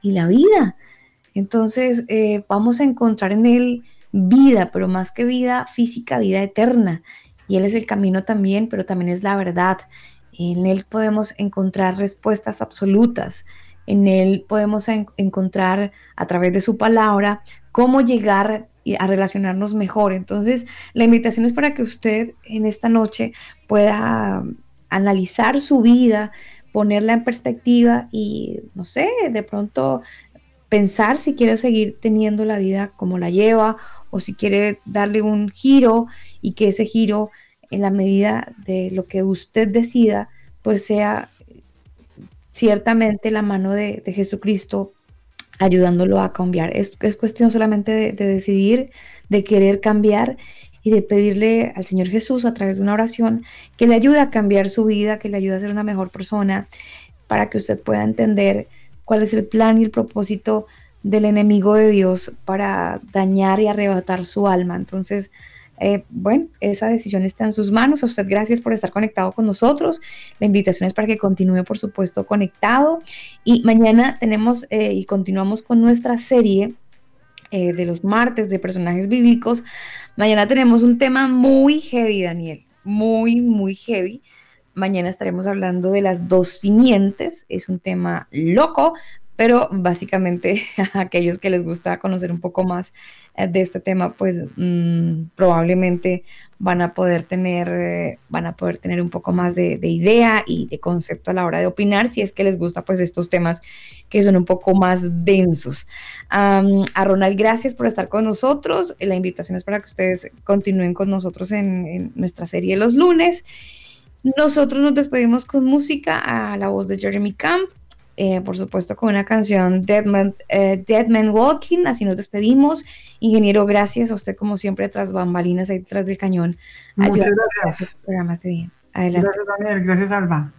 y la vida. Entonces eh, vamos a encontrar en Él vida, pero más que vida física, vida eterna. Y Él es el camino también, pero también es la verdad. En Él podemos encontrar respuestas absolutas. En Él podemos encontrar a través de su palabra cómo llegar a relacionarnos mejor. Entonces, la invitación es para que usted en esta noche pueda analizar su vida, ponerla en perspectiva y, no sé, de pronto pensar si quiere seguir teniendo la vida como la lleva o si quiere darle un giro y que ese giro en la medida de lo que usted decida, pues sea ciertamente la mano de, Jesucristo ayudándolo a cambiar. Es, es cuestión solamente de, decidir, de querer cambiar y de pedirle al Señor Jesús a través de una oración que le ayude a cambiar su vida, que le ayude a ser una mejor persona, para que usted pueda entender cuál es el plan y el propósito del enemigo de Dios para dañar y arrebatar su alma. Entonces, eh, bueno, esa decisión está en sus manos. A usted gracias por estar conectado con nosotros. La invitación es para que continúe, por supuesto, conectado. Y mañana tenemos eh, y continuamos con nuestra serie eh, de los martes de personajes bíblicos. Mañana tenemos un tema muy heavy, Daniel, muy, muy heavy. Mañana estaremos hablando de las dos simientes. Es un tema loco, pero básicamente aquellos que les gusta conocer un poco más eh, de este tema, pues mm, probablemente van a poder tener, eh, van a poder tener un poco más de, idea y de concepto a la hora de opinar, si es que les gusta pues estos temas que son un poco más densos. a Ronald, gracias por estar con nosotros. La invitación es para que ustedes continúen con nosotros en, en nuestra serie los lunes. Nosotros nos despedimos con música a la voz de Jeremy Camp. Eh, por supuesto, con una canción Dead Man, eh, Dead Man, Walking. Así nos despedimos. Ingeniero, gracias a usted, como siempre, tras bambalinas ahí detrás del cañón. Muchas gracias. programa este bien. Adelante. Gracias, Daniel. Gracias, Alba.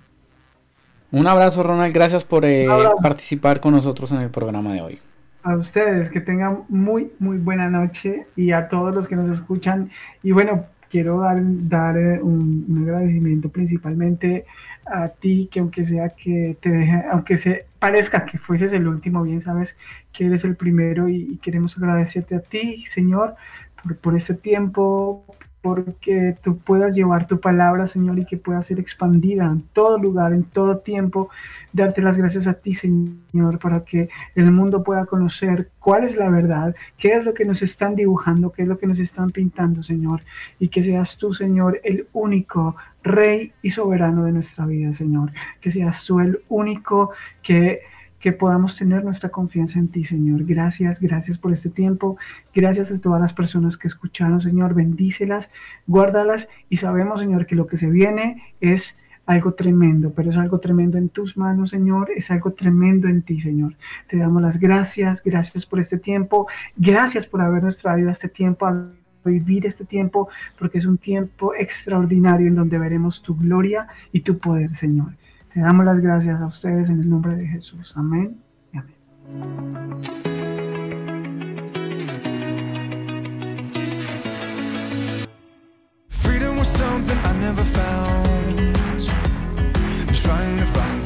Un abrazo, Ronald. Gracias por eh, participar con nosotros en el programa de hoy. A ustedes, que tengan muy, muy buena noche y a todos los que nos escuchan. Y bueno, quiero dar, dar un, un agradecimiento principalmente a ti, que aunque sea que te deje, aunque se parezca que fueses el último, bien sabes que eres el primero y, queremos agradecerte a ti, Señor, por, por este tiempo, porque tú puedas llevar tu palabra, Señor, y que pueda ser expandida en todo lugar, en todo tiempo. Darte las gracias a ti, Señor, para que el mundo pueda conocer cuál es la verdad, qué es lo que nos están dibujando, qué es lo que nos están pintando, Señor, y que seas tú, Señor, el único Rey y soberano de nuestra vida, Señor. Que seas tú el único que que podamos tener nuestra confianza en ti, Señor. Gracias, gracias por este tiempo. Gracias a todas las personas que escucharon, Señor. Bendícelas, guárdalas y sabemos, Señor, que lo que se viene es algo tremendo, pero es algo tremendo en tus manos, Señor, es algo tremendo en ti, Señor. Te damos las gracias, gracias por este tiempo, gracias por habernos traído este tiempo, a vivir este tiempo, porque es un tiempo extraordinario en donde veremos tu gloria y tu poder, Señor. Le damos las gracias a ustedes en el nombre de Jesús. Amén y amén. Freedom was something I never found. Trying to find.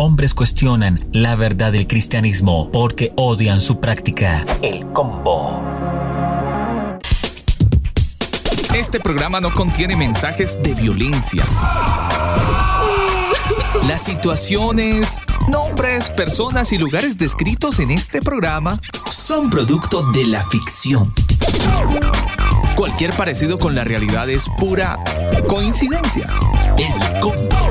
hombres cuestionan la verdad del cristianismo porque odian su práctica. El combo. Este programa no contiene mensajes de violencia. Las situaciones, nombres, personas y lugares descritos en este programa son producto de la ficción. Cualquier parecido con la realidad es pura coincidencia. El combo.